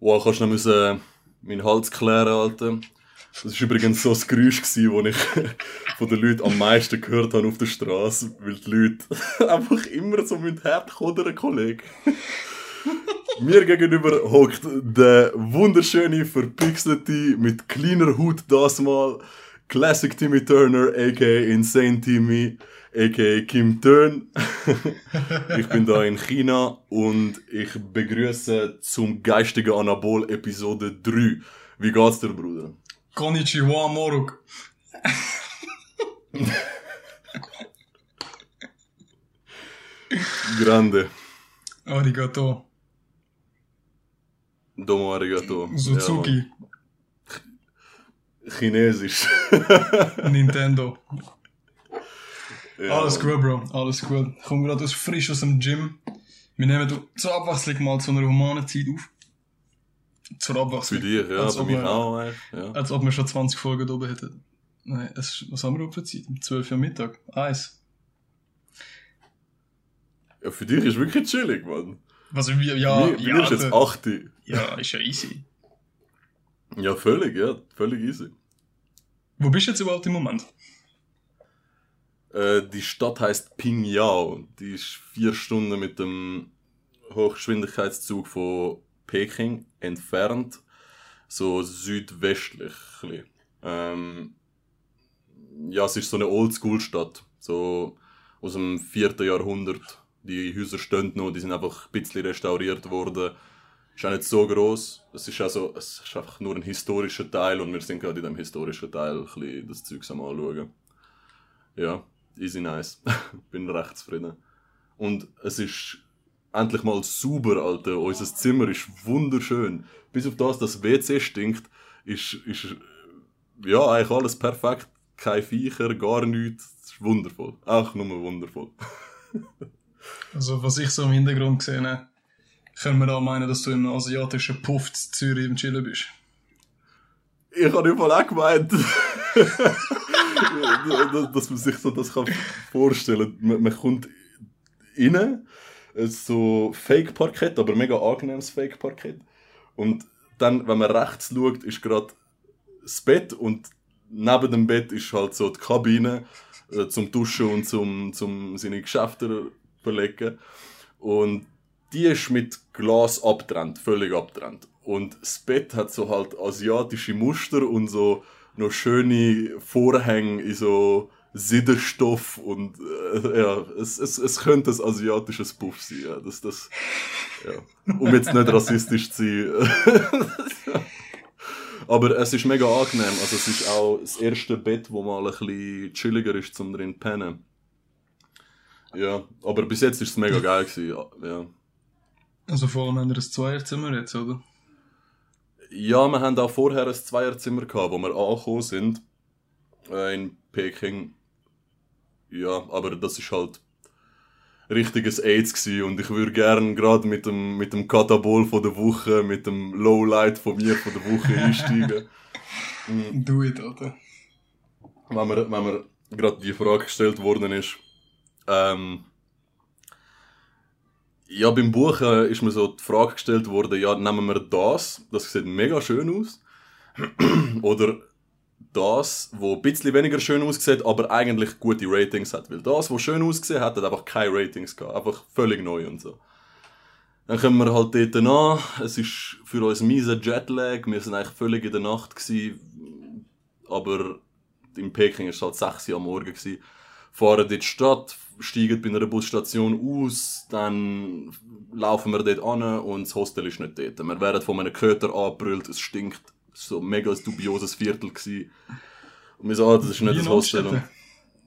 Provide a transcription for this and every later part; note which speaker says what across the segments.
Speaker 1: Wow, kannst du noch müssen, meinen Hals klären, Alter. Das war übrigens so das Geräusch, das ich von den Leuten am meisten gehört habe auf der Straße, weil die Leute einfach immer so mit Herd kodern, Kollege. Mir gegenüber hockt der wunderschöne, verpixelte, mit kleiner Hut das mal, Classic Timmy Turner, aka Insane Timmy, aka Kim Turn. ich bin da in China und ich begrüße zum geistigen Anabol Episode 3. Wie geht's dir, Bruder?
Speaker 2: Konnichiwa, Moruk.
Speaker 1: Grande.
Speaker 2: Arigato.
Speaker 1: Domo arigato.
Speaker 2: Suzuki.
Speaker 1: Ja, Chinesisch.
Speaker 2: Nintendo.
Speaker 1: Ja,
Speaker 2: Alles gut, Bro. Alles gut. Ich komme gerade frisch aus dem Gym. Wir nehmen zur Abwechslung mal zu einer humanen Zeit auf. Zur
Speaker 1: Für
Speaker 2: Abwechslung.
Speaker 1: dich, ja,
Speaker 2: Als
Speaker 1: für mich
Speaker 2: wir-
Speaker 1: auch. Ja.
Speaker 2: Als ob wir schon 20 Folgen da oben hätten. Nein, es, was haben wir überhaupt für Zeit? 12 Uhr Mittag. Eins.
Speaker 1: ja, für dich ist wirklich chillig, Mann.
Speaker 2: Was wir, ja,
Speaker 1: mir,
Speaker 2: ja,
Speaker 1: mir ist jetzt
Speaker 2: Alter.
Speaker 1: 8.
Speaker 2: ja, ist ja easy.
Speaker 1: Ja, völlig, ja, völlig easy.
Speaker 2: Wo bist du jetzt überhaupt im Moment?
Speaker 1: Äh, die Stadt heißt Pingyao. Die ist vier Stunden mit dem Hochgeschwindigkeitszug von Peking entfernt. So südwestlich. Ähm, ja, es ist so eine Oldschool-Stadt. So aus dem vierten Jahrhundert. Die Häuser stehen noch, die sind einfach ein bisschen restauriert worden. Ist auch nicht so groß. Es ist also, es ist einfach nur ein historischer Teil und wir sind gerade in dem historischen Teil ein bisschen das Zeug anschauen. Ja, easy nice. Bin recht zufrieden. Und es ist endlich mal sauber, Alter. Unser Zimmer ist wunderschön. Bis auf das, dass das WC stinkt, ist, ist ja eigentlich alles perfekt. Kein Viecher, gar nichts. Es ist wundervoll. Auch nur wundervoll.
Speaker 2: Also, was ich so im Hintergrund gesehen habe, können wir da meinen, dass du im asiatischen Puff Zürich im Chillen bist.
Speaker 1: Ich habe überall auch gemeint, dass man sich so das kann vorstellen kann. Man, man kommt rein, ist so Fake-Parkett, aber mega angenehmes Fake-Parkett. Und dann, wenn man rechts schaut, ist gerade das Bett und neben dem Bett ist halt so die Kabine äh, zum Duschen und zum, zum seine Geschäfte verlegen. Und die ist mit Glas abtrennt, völlig abtrennt. Und das Bett hat so halt asiatische Muster und so noch schöne Vorhänge in so Siederstoff und äh, ja, es, es, es könnte ein asiatisches Puff sein, ja. Das, das, ja. Um jetzt nicht rassistisch zu sein. Aber es ist mega angenehm. Also es ist auch das erste Bett, wo mal ein bisschen chilliger ist zum drin zu pennen. Ja, aber bis jetzt ist es mega geil gewesen. Ja.
Speaker 2: Also, vor allem haben wir ein Zweierzimmer jetzt, oder?
Speaker 1: Ja, wir haben auch vorher ein Zweierzimmer gehabt, wo wir angekommen sind. Äh, in Peking. Ja, aber das ist halt richtiges AIDS gewesen und ich würde gern gerade mit dem, mit dem Katabol von der Woche, mit dem Lowlight von mir von der Woche einsteigen.
Speaker 2: Do it, Alter.
Speaker 1: wenn mir, wenn mir gerade die Frage gestellt worden ist. Ähm, ja, beim Buchen ist mir so die Frage gestellt worden, ja, nehmen wir das, das sieht mega schön aus, oder das, wo ein bisschen weniger schön aussieht, aber eigentlich gute Ratings hat. Weil das, was schön ausgesehen hat, hat einfach keine Ratings gehabt. Einfach völlig neu und so. Dann kommen wir halt dort an. Es ist für uns miese Jetlag. Wir sind eigentlich völlig in der Nacht gewesen. Aber in Peking war es halt 6 Uhr am Morgen. Gewesen. Fahren dort die Stadt, steigen bei einer Busstation aus, dann laufen wir dort an und das Hostel ist nicht dort. Wir werden von einem Köter angebrüllt, es stinkt. Es war so ein mega dubioses Viertel. Gewesen. Und wir so, ah, das ist nicht
Speaker 2: Wie
Speaker 1: das Hostel.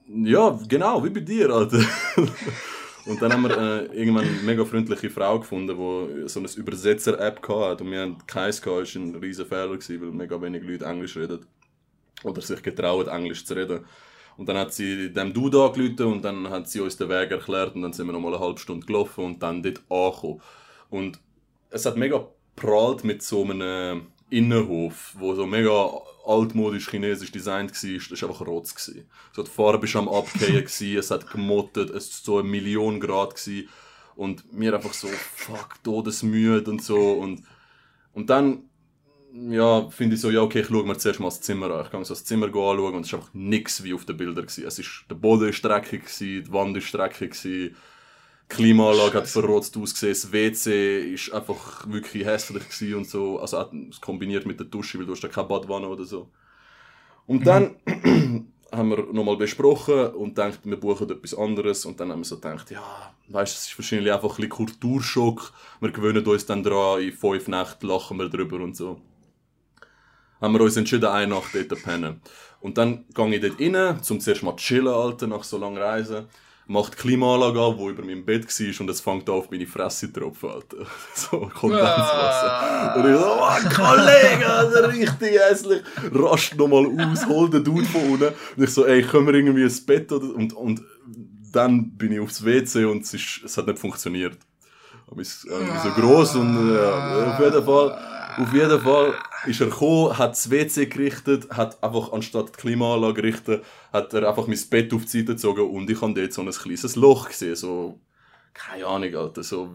Speaker 1: Und ja, genau, wie bei dir, Alter. und dann haben wir äh, irgendwann eine mega freundliche Frau gefunden, die so eine Übersetzer-App hatte. Und wir haben keins gehabt, das war ein riesen Fehler, gewesen, weil mega wenig Leute Englisch reden. Oder sich getrauen, Englisch zu reden. Und dann hat sie dem Dude angerufen und dann hat sie uns den Weg erklärt und dann sind wir nochmal eine halbe Stunde gelaufen und dann dort angekommen. Und es hat mega prallt mit so einem Innenhof, wo so mega altmodisch chinesisch designt war, das war einfach rot. Gewesen. So, die Farbe war am Abgehen, es hat gemottet, es war so eine Million Grad. Gewesen. Und mir einfach so, fuck, todesmüde und so. Und, und dann, ja, finde ich so, ja, okay, ich schaue mir zuerst mal das Zimmer an. Ich kann so das Zimmer anschauen und es ist einfach nichts wie auf den Bildern. Gewesen. Es ist, der Boden ist dreckig, gewesen, die Wand ist dreckig, gewesen, die Klimaanlage hat verrotzt ausgesehen, das WC ist einfach wirklich hässlich gewesen und so. Also kombiniert mit der Dusche, weil du hast da keine Badwanne oder so. Und dann haben wir nochmal besprochen und gedacht, wir buchen etwas anderes. Und dann haben wir so gedacht, ja, weißt du, es ist wahrscheinlich einfach ein bisschen Kulturschock. Wir gewöhnen uns dann dran, in fünf Nächten lachen wir drüber und so. Haben wir uns entschieden, eine Nacht dort zu pennen. Und dann gehe ich dort rein, zum zuerst mal chillen, Alter, nach so langer Reise macht die Klimaanlage an, die über meinem Bett war und es fängt an auf meine Fresse zu tropfen, Alter. So Kondenswasser. Ah. Und ich so, oh, Kollege, Alter, richtig hässlich. Rast nochmal aus, hol den Dude von unten. Und ich so, ey, können wir irgendwie ins Bett oder... Und, und dann bin ich aufs WC und es, ist, es hat nicht funktioniert. Aber es ist so gross und ja, auf jeden Fall... Auf jeden Fall ist er gekommen, hat das WC gerichtet, hat einfach anstatt die Klimaanlage gerichtet, hat er einfach mein Bett auf die Seite gezogen und ich habe dort so ein kleines Loch gesehen, so, keine Ahnung, Alter, so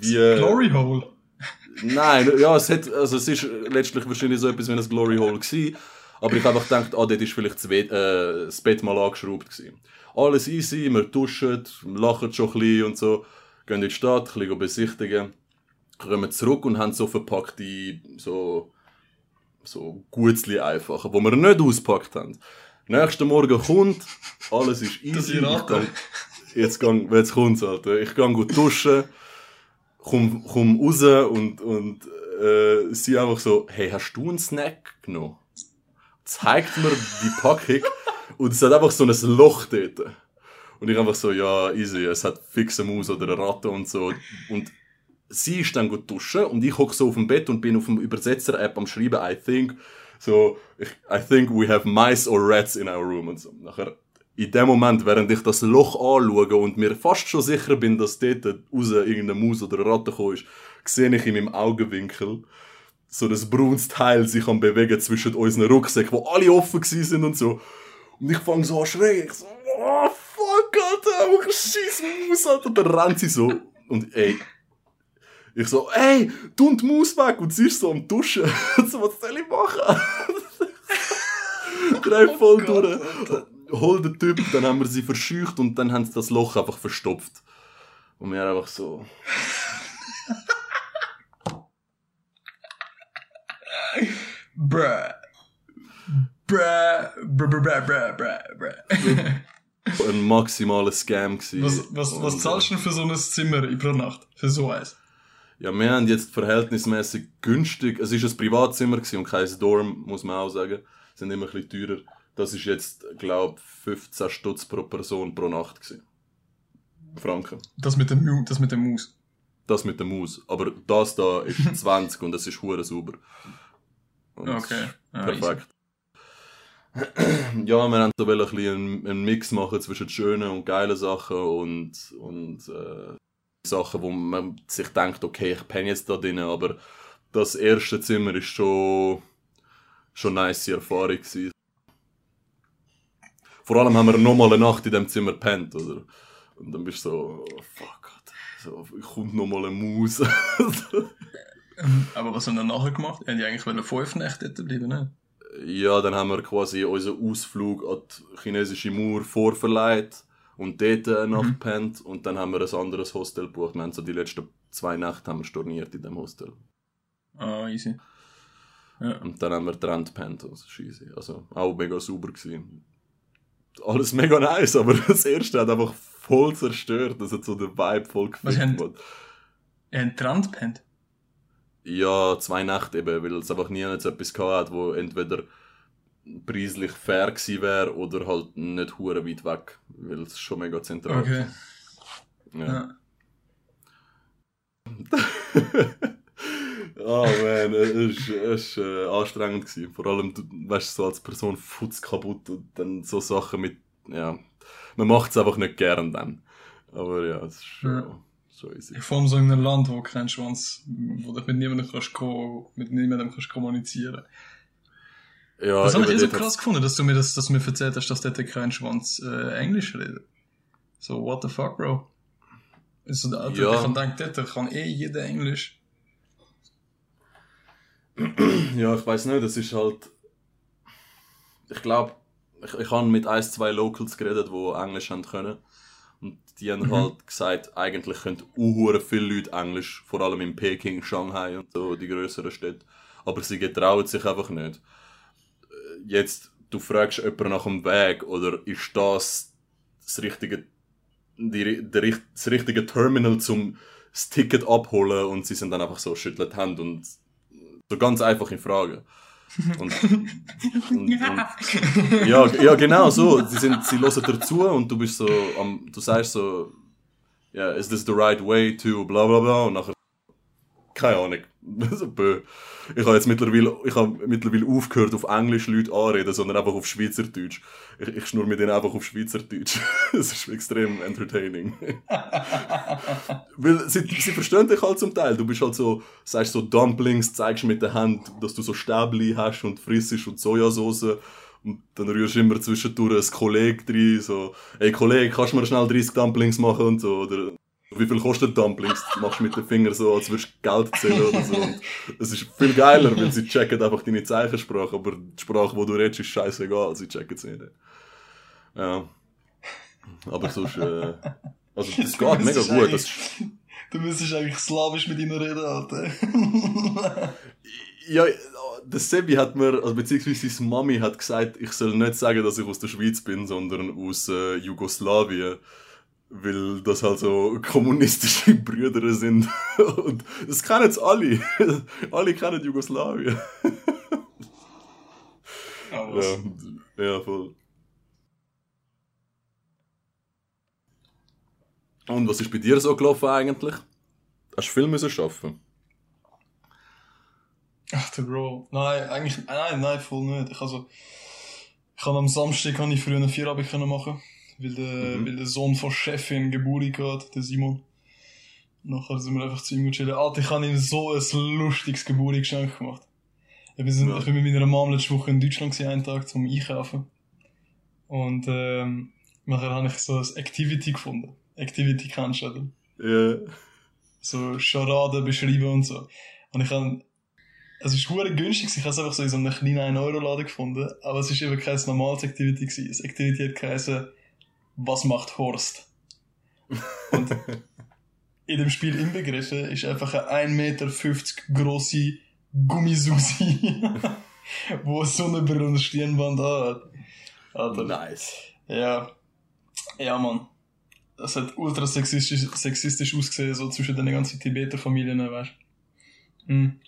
Speaker 1: wie...
Speaker 2: Glory Hole?
Speaker 1: Nein, ja, es hat, also es ist letztlich wahrscheinlich so etwas wie ein Glory Hole gewesen, aber ich habe einfach gedacht, ah, dort ist vielleicht das, Bett, äh, das Bett mal angeschraubt gewesen. Alles easy, wir duschen, lachen schon ein bisschen und so, gehen in die Stadt, ein bisschen besichtigen kommen zurück und haben so verpackte, so, so Gutzli einfach, wo wir nicht auspackt haben. Nächsten Morgen kommt, alles ist easy. Ich gang, jetzt gang, jetzt kommt's, Alter. Ich gang gut duschen, komm, komm raus und, und, äh, sie einfach so, hey, hast du einen Snack genommen? Zeigt mir die Packung und es hat einfach so ein Loch dort. Und ich einfach so, ja, easy, es hat fixe Maus oder eine Ratte und so. Und sie ist dann gut duschen und ich hocke so auf dem Bett und bin auf dem Übersetzer-App am Schreiben, I think, so, I think we have mice or rats in our room und so. Nachher, in dem Moment, während ich das Loch anschaue und mir fast schon sicher bin, dass dort raus irgendeine Maus oder eine Ratte gekommen ist, sehe ich in meinem Augenwinkel so ein braunes Teil sich am bewegen zwischen unseren Rucksäcken, wo alle offen sind und so. Und ich fange so an schreien. Ich so, oh fuck, Alter, einfach scheiß Maus, Alter. Dann rennt sie so. Und ey, ich so, ey, tu die Maus weg und sie ist so am Duschen. so, was soll ich machen? Drei oh voll oh durch. Hol den Typ, dann haben wir sie verscheucht und dann haben sie das Loch einfach verstopft. Und wir einfach so.
Speaker 2: Bruh. Bruh. Bruh, bruh, bruh, bruh, bruh, bruh.
Speaker 1: Ein maximaler Scam gewesen.
Speaker 2: Was, was, was zahlst du denn für so ein Zimmer pro Nacht? Für so eins?
Speaker 1: Ja, wir haben jetzt verhältnismäßig günstig, es ist ein Privatzimmer und kein Dorm, muss man auch sagen. Sind immer ein bisschen teurer. Das ist jetzt, glaube 15 Stutz pro Person pro Nacht gewesen. Franken.
Speaker 2: Das mit dem, das mit dem Maus?
Speaker 1: Das mit dem Maus. Aber das da ist 20 und das ist hure sauber.
Speaker 2: Und okay.
Speaker 1: Ah, perfekt. ja, wir haben so ein bisschen einen, einen Mix machen zwischen schönen und geilen Sachen und, und äh, Sachen, wo man sich denkt, okay, ich penne jetzt da drin, aber das erste Zimmer ist schon, schon eine nice Erfahrung gewesen. Vor allem haben wir nochmal eine Nacht in dem Zimmer pennt, oder? Und dann bist du so, oh, fuck, so, kommt nochmal eine Maus.
Speaker 2: aber was haben wir nachher gemacht? Haben die eigentlich fünf Nächte dort bleiben, ne?
Speaker 1: Ja, dann haben wir quasi unseren Ausflug an die chinesische Mauer vorverleiht und dort äh, nachgepennt mhm. und dann haben wir ein anderes Hostel gebucht. Wir haben so die letzten zwei Nächte haben wir storniert in dem Hostel.
Speaker 2: Ah, easy.
Speaker 1: Ja. Und dann haben wir getrennt gepennt, also scheisse. Also auch mega sauber gewesen. Alles mega nice, aber das erste hat einfach voll zerstört. Das hat so den Vibe voll gefickt.
Speaker 2: Ihr habt getrennt gepennt?
Speaker 1: Ja, zwei Nächte eben, weil es einfach nie etwas gehabt hat, wo entweder preislich fair gewesen wäre oder halt nicht hure weit weg, weil es schon mega zentral
Speaker 2: ist. Okay. Ja.
Speaker 1: oh man, es war ist, äh, anstrengend. Gewesen. Vor allem, du weißt so als Person futz kaputt und dann so Sachen mit, ja, man macht es einfach nicht gern dann. Aber ja, es ist schon, ja. schon easy.
Speaker 2: Vor allem so in einem Land, wo kein Schwanz, wo du mit niemandem kannst, mit niemandem kannst kommunizieren.
Speaker 1: Ja,
Speaker 2: Das habe ich eh so krass gefunden, dass du mir das, dass du mir erzählt hast, dass dort kein Schwanz äh, Englisch redet. So, what the fuck, bro? Also, da,
Speaker 1: Ja.
Speaker 2: Ich gedacht, dort kann eh jeder Englisch.
Speaker 1: Ja, ich weiß nicht, das ist halt. Ich glaube, ich, ich habe mit ein, zwei Locals geredet, die Englisch haben können. Und die haben
Speaker 2: Mhm.
Speaker 1: halt gesagt, eigentlich können viele Leute Englisch, vor allem in Peking, Shanghai und so, die größeren Städte. Aber sie getrauen sich einfach nicht. Jetzt, du fragst jemanden nach dem Weg, oder ist das das richtige, die, richt- das richtige Terminal zum das Ticket abholen und sie sind dann einfach so, schütteln die Hände und so ganz einfache Frage. Und, und, und, ja, ja, genau so. Sie, sind, sie hören dir zu und du bist so, am, du sagst so, ja, is this the right way to bla bla bla und nachher, keine Ahnung. So bö. Ich habe jetzt mittlerweile, ich habe mittlerweile aufgehört, auf Englisch Leute anreden, sondern einfach auf Schweizerdeutsch. Ich, ich schnur mit denen einfach auf Schweizerdeutsch. Das ist extrem entertaining. Weil sie, sie verstehen dich halt zum Teil. Du bist halt so, sagst so Dumplings, zeigst mit der Hand, dass du so Stäbli hast und frissest und Sojasauce. Und dann rührst du immer zwischendurch ein Kollege drin, so, ey Kollege, kannst du mir schnell 30 Dumplings machen und so, oder wie viel kostet Dumplings? Du machst mit den Fingern so, als würdest du Geld zählen oder so. Und es ist viel geiler, weil sie checken einfach deine Zeichensprache, aber die Sprache, die du redest, ist scheißegal, sie checken sie nicht. Ja. Aber sonst, äh, also das geht mega gut. Das,
Speaker 2: Du müsstest eigentlich slawisch mit ihnen reden, Alter.
Speaker 1: Ja, der Sebi hat mir, also beziehungsweise seine Mami hat gesagt, ich soll nicht sagen, dass ich aus der Schweiz bin, sondern aus äh, Jugoslawien. Weil das halt so kommunistische Brüder sind. Und das kennen jetzt alle. alle kennen Jugoslawien. Ja, ja, voll. Und was ist bei dir so gelaufen eigentlich? Hast du viel müssen arbeiten?
Speaker 2: Ach, der Bro. Nein, eigentlich, nein, nein, voll nicht. Ich, also, ich kann am Samstag kann ich früher eine können machen, weil der,
Speaker 1: Mhm.
Speaker 2: weil der Sohn von Chefin Geburt hat, der Simon. Nachher sind wir einfach zu ihm chillen. Alter, ich habe ihm so ein lustiges Geburtstagsgeschenk gemacht. Ich bin,
Speaker 1: Ja.
Speaker 2: ich bin mit meiner Mom letzte Woche in Deutschland gewesen, einen Tag zum Einkaufen. Und, ähm, nachher habe ich so ein Activity gefunden. Activity kennst du, oder?
Speaker 1: Ja.
Speaker 2: so Charaden beschreiben und so. Und ich habe, es ist hure günstig, ich habe es einfach so in so einem kleinen 1-Euro-Laden gefunden, aber es ist eben kein normales Activity gewesen. Das Activity hat geheißen, was macht Horst? Und in dem Spiel inbegriffen ist einfach eine 1,50 Meter grosse Gummisusi, wo so eine Brille und Stirnband hat. Alter.
Speaker 1: Nice.
Speaker 2: Ja. Ja, Mann. Das hat ultra sexistisch, sexistisch ausgesehen, so zwischen den ganzen Tibeter-Familien, weißt du. Hm.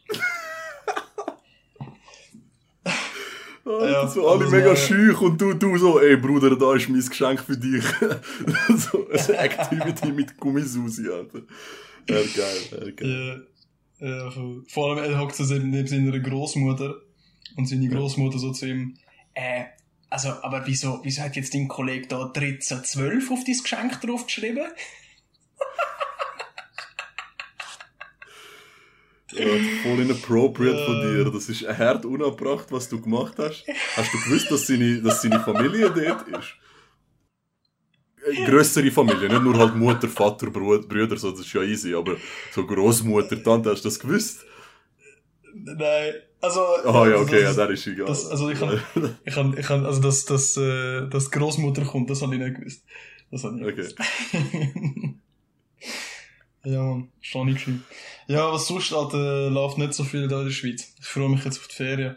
Speaker 1: Oh,
Speaker 2: Ja,
Speaker 1: das sind alle mega
Speaker 2: so-
Speaker 1: schüch und du, du so, ey Bruder, da ist mein Geschenk für dich. so eine Activity mit Gummisusi, Alter. Ja, geil, ja, geil.
Speaker 2: Ja, ja. Vor allem, er hockt so neben seiner Großmutter und seine Großmutter so zu ihm, äh, also, aber wieso, wieso hat jetzt dein Kollege da 1312 auf dein Geschenk draufgeschrieben?
Speaker 1: Voll inappropriate von dir. Das ist hart unabbracht, was du gemacht hast. Hast du gewusst, dass seine, dass seine Familie dort ist? Äh, Grössere Familie, nicht nur halt Mutter, Vater, Brü- Brüder, so, das ist ja easy, aber so Großmutter, Tante, hast du das gewusst?
Speaker 2: Nein, also...
Speaker 1: Ah ja,
Speaker 2: also
Speaker 1: okay, ja,
Speaker 2: das-
Speaker 1: das ist egal.
Speaker 2: Das, also ich kann, ich kann, ich kann, also dass, dass, äh, Großmutter kommt, das habe ich nicht gewusst. Das habe ich nicht
Speaker 1: Okay.
Speaker 2: gewusst. ja, Mann, schon nicht gewesen. Ja, was sonst, Alter, läuft nicht so viel da in der Schweiz. Ich freue mich jetzt auf die Ferien.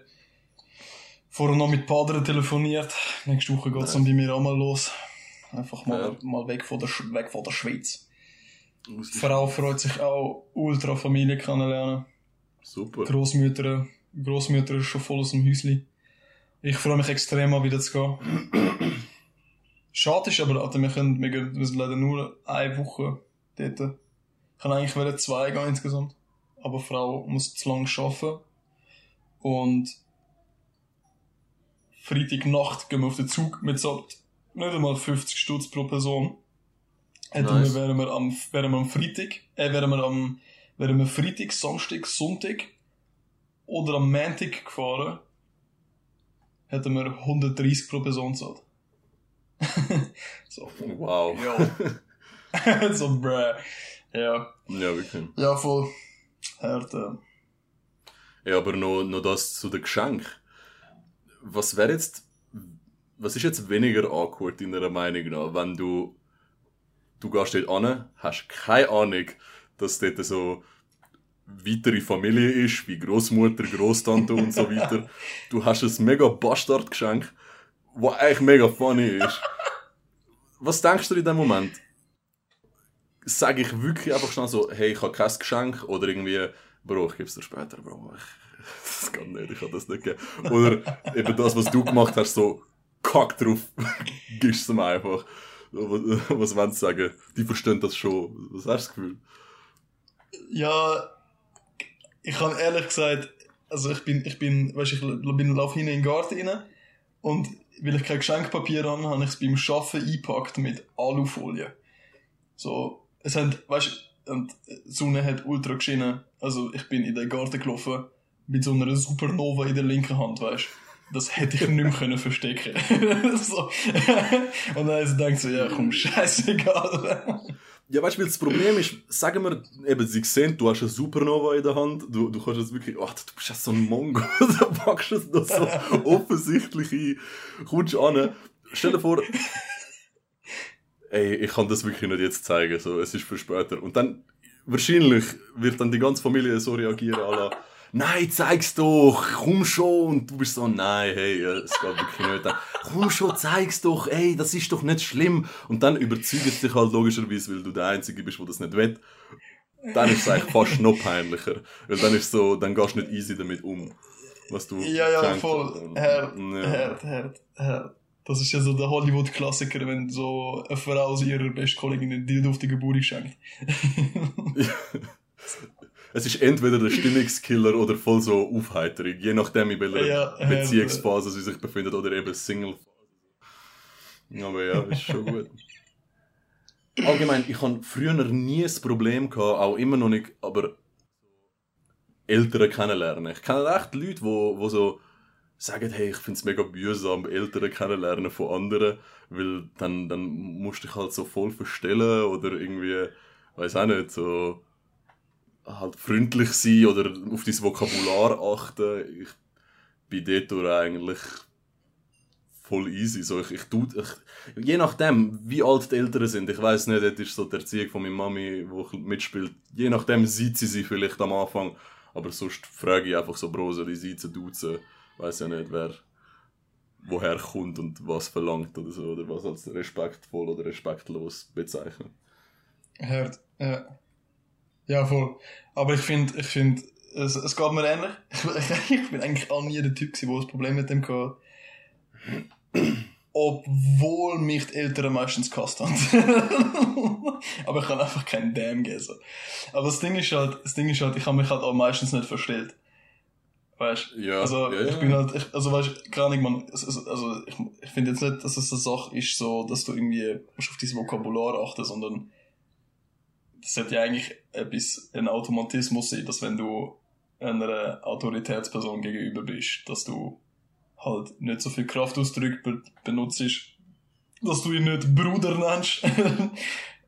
Speaker 2: Vorher noch mit Padre telefoniert. Nächste Woche geht's dann bei mir auch mal los. Einfach mal,
Speaker 1: Ja.
Speaker 2: mal weg von der, Sch- weg von der Schweiz. Die Frau freut sich auch, ultra Familie kennenlernen.
Speaker 1: Super.
Speaker 2: Großmütter, Großmütter ist schon voll aus dem Häusli. Ich freue mich extrem mal wieder zu gehen. Schade ist aber, Alter, wir, können, wir, gehen- leider nur eine Woche dort. Ich kann eigentlich wollen zwei gehen insgesamt. Aber die Frau muss zu lange arbeiten. Und Freitagnacht gehen wir auf den Zug mit so nicht einmal 50 Stutz pro Person. hätten
Speaker 1: Nice.
Speaker 2: wir, wären wir am, wären wir am Freitag, äh, wären wir am, wären wir Freitag, Samstag, Sonntag oder am Montag gefahren, hätten wir 130 pro Person gezahlt. so.
Speaker 1: Wow.
Speaker 2: So, bruh. Ja.
Speaker 1: Ja, wirklich.
Speaker 2: Ja, voll. Hart.
Speaker 1: Ja, aber noch, noch das zu den Geschenken. Was wäre jetzt, was ist jetzt weniger awkward in deiner Meinung nach, wenn du, du gehst dort an, hast keine Ahnung, dass dort so weitere Familie ist, wie Großmutter, Großtante und so weiter. Du hast ein mega Bastardgeschenk, was eigentlich mega funny ist. Was denkst du in dem Moment? Sage ich wirklich einfach schnell so, hey, ich habe kein Geschenk oder irgendwie, Bro, ich geb's dir später, Bro. Ich, das kann nicht, ich kann das nicht geben. Oder eben das, was du gemacht hast, so kack drauf, gibst du mir einfach. Was, was wollen sie sagen? Die verstehen das schon. Was hast du das Gefühl?
Speaker 2: Ja, ich habe ehrlich gesagt, also ich bin, ich bin, weißt, ich bin lauf hin in den Garten rein und weil ich kein Geschenkpapier habe, habe ich es beim Schaffen eingepackt mit Alufolie. So, es hat, weißt, und die Sonne hat ultra geschienen. Also ich bin in den Garten gelaufen mit so einer Supernova in der linken Hand, weißt. Das hätte ich nicht mehr können verstecken. so. Und dann ich gedacht so, ja komm, scheißegal.
Speaker 1: Ja, weißt du, das Problem ist, sagen wir, eben, sie sehen, du hast eine Supernova in der Hand, du, du kannst jetzt wirklich, ach, du bist ja so ein Mongo, da packst du es noch so offensichtlich ein, kommst an, stell dir vor, ey, ich kann das wirklich nicht jetzt zeigen, so, es ist für später. Und dann, wahrscheinlich wird dann die ganze Familie so reagieren, alla, nein, zeig's doch, komm schon. Und du bist so, nein, hey, es geht wirklich nicht. Dann, komm schon, zeig's doch, ey, das ist doch nicht schlimm. Und dann überzeugt es dich halt logischerweise, weil du der Einzige bist, der das nicht will. Dann ist es eigentlich fast noch peinlicher. Weil dann ist so, dann gehst du nicht easy damit um. Was du
Speaker 2: Ja, ja, voll. Hart,
Speaker 1: ja.
Speaker 2: hart, hart, hart. Das ist ja so der Hollywood-Klassiker, wenn so eine Frau sie ihrer besten Kollegin einen Dildo auf die Geburt schenkt.
Speaker 1: Es ist entweder der Stimmungskiller oder voll so Aufheiterung, je nachdem, in welcher
Speaker 2: Ja,
Speaker 1: Beziehungsphase sie sich befindet oder eben Single. Aber ja, ist schon gut. Allgemein, ich habe früher nie ein Problem gehabt, auch immer noch nicht, aber Eltern kennenlernen. Ich kenne echt Leute, wo, wo so sagen, hey, ich finde es mega mühsam, Eltern kennenlernen von anderen, weil dann, dann musst du dich halt so voll verstellen oder irgendwie, weiß auch nicht, so halt freundlich sein oder auf dein Vokabular achten. Ich bin dort eigentlich voll easy. So, ich, ich, tu, ich, je nachdem, wie alt die Eltern sind, ich weiß nicht, das ist so die Erziehung von meiner Mami, wo ich mitspielt. Je nachdem sieht sie sie vielleicht am Anfang, aber sonst frage ich einfach so, Bro, soll ich sie duzen? Weiß ja nicht, wer woher kommt und was verlangt oder so, oder was als respektvoll oder respektlos bezeichnet.
Speaker 2: Hart, ja. Ja, voll. Aber ich finde, ich finde, es, es geht mir ähnlich. Ich, ich bin eigentlich auch nie der Typ gewesen, der ein Problem mit dem hatte. Obwohl mich die Eltern meistens gehasst haben. Aber ich kann einfach keinen Damn geben. Aber das Ding ist halt, das Ding ist halt, ich habe mich halt auch meistens nicht verstellt. Weißt
Speaker 1: Ja,
Speaker 2: Also,
Speaker 1: ja,
Speaker 2: ich bin halt, ich, also weißt du, keine Ahnung, man, es- es- also, ich, ich finde jetzt nicht, dass es eine Sache ist, so, dass du irgendwie musst auf dein Vokabular achten, sondern das sollte ja eigentlich etwas, ein Automatismus sein, dass wenn du einer Autoritätsperson gegenüber bist, dass du halt nicht so viel Kraftausdrücke be benutzt, dass du ihn nicht Bruder nennst.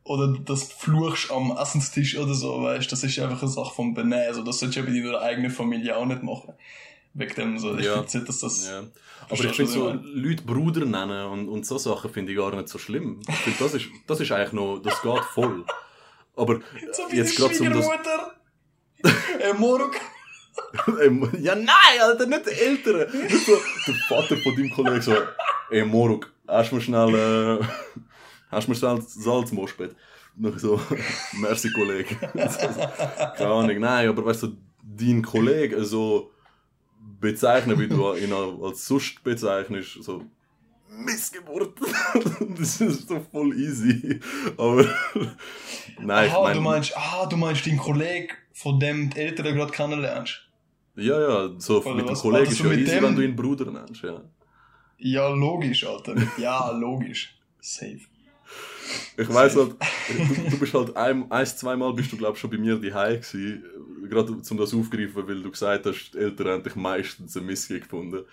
Speaker 2: oder dass du fluchst am Essenstisch oder so, weißt das ist einfach eine Sache vom Benehmen. Also, das solltest du ja bei deiner eigenen Familie auch nicht machen. Wegen dem so. Ich
Speaker 1: Ja.
Speaker 2: finde nicht, dass das.
Speaker 1: Ja. Aber ich finde so, Leute Bruder nennen und, und so Sachen finde ich gar nicht so schlimm. Ich finde, das ist, das ist eigentlich noch, das geht voll. Aber
Speaker 2: So wie
Speaker 1: jetzt gerade um das,
Speaker 2: äh, Moruk.
Speaker 1: Ja nein, Alter, nicht die Eltern. Nicht so, der Vater von deinem Kollegen so, ey Moruk, mir schnell, äh, hast du mir Salz im Waschbett? Noch so, merci Kollege. Keine Ahnung, nein, aber weißt du, dein Kollege so bezeichnen, wie du ihn als sonst bezeichnest, so, Missgeburt. das ist so voll easy. Aber, nein,
Speaker 2: Aha,
Speaker 1: ich
Speaker 2: du
Speaker 1: meine,
Speaker 2: meinst, ah, du meinst den Kollegen, von dem die Eltern gerade kennenlernst.
Speaker 1: ja, ja, so
Speaker 2: Oder
Speaker 1: mit dem
Speaker 2: was?
Speaker 1: Kollegen
Speaker 2: Also
Speaker 1: ist ja easy,
Speaker 2: dem-
Speaker 1: wenn du ihn Bruder nennst, ja.
Speaker 2: Ja, logisch, Alter. Ja, logisch. Safe.
Speaker 1: Ich weiß halt, du, du bist halt ein, ein zweimal bist du, glaube schon bei mir daheim gewesen. Gerade um das aufgreifen, weil du gesagt hast, die Eltern haben dich meistens ein Missgehen gefunden.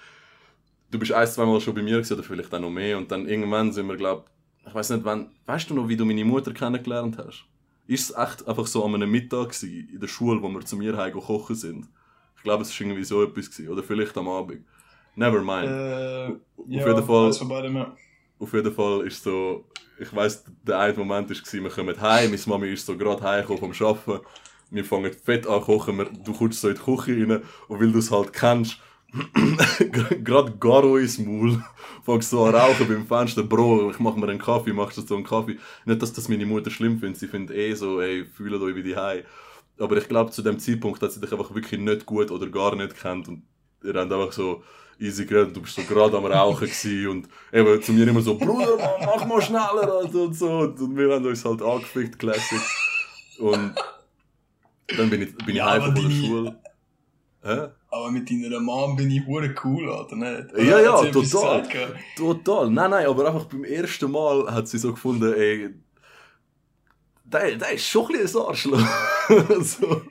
Speaker 1: Du bist ein, zweimal schon bei mir gewesen, oder vielleicht auch noch mehr. Und dann irgendwann sind wir, glaube ich, weiß nicht wann, weißt du noch, wie du meine Mutter kennengelernt hast? Ist es echt einfach so an einem Mittag gewesen, in der Schule, wo wir zu mir heim kochen sind? Ich glaube, es war irgendwie so etwas gewesen. Oder vielleicht am Abend. Never mind.
Speaker 2: Äh,
Speaker 1: auf
Speaker 2: ja,
Speaker 1: jeden Fall. Auf jeden Fall ist so, ich weiss, der eine Moment war, wir kommen heim, meine Mami ist so gerade heimgekommen vom Arbeiten, wir fangen fett an kochen, wir, du kommst so in die Küche rein und weil du es halt kennst, gerade Garo ins Maul, fängst so an rauchen beim Fenster, Bro, ich mach mir einen Kaffee, machst du so einen Kaffee. Nicht, dass das meine Mutter schlimm findet, sie findet eh so, ey, fühlt euch wie die Hause. Aber ich glaube, zu dem Zeitpunkt hat sie dich einfach wirklich nicht gut oder gar nicht kennt und ihr habt einfach so easy geredet, du bist so gerade am Rauchen gewesen und eben zu mir immer so, Bruder, Mann, mach mal schneller Alter, und so. Und wir haben uns halt angefickt, Classic. Und dann bin ich, bin ich
Speaker 2: Ja,
Speaker 1: heim von der Schule. Hä?
Speaker 2: Aber mit deiner Mom bin ich hure cool, oder nicht?
Speaker 1: Ja, ja,
Speaker 2: Hat sie etwas
Speaker 1: total. Total. Nein, nein, aber einfach beim ersten Mal hat sie so gefunden, ey, der, der ist schon ein bisschen ein Arschloch. so.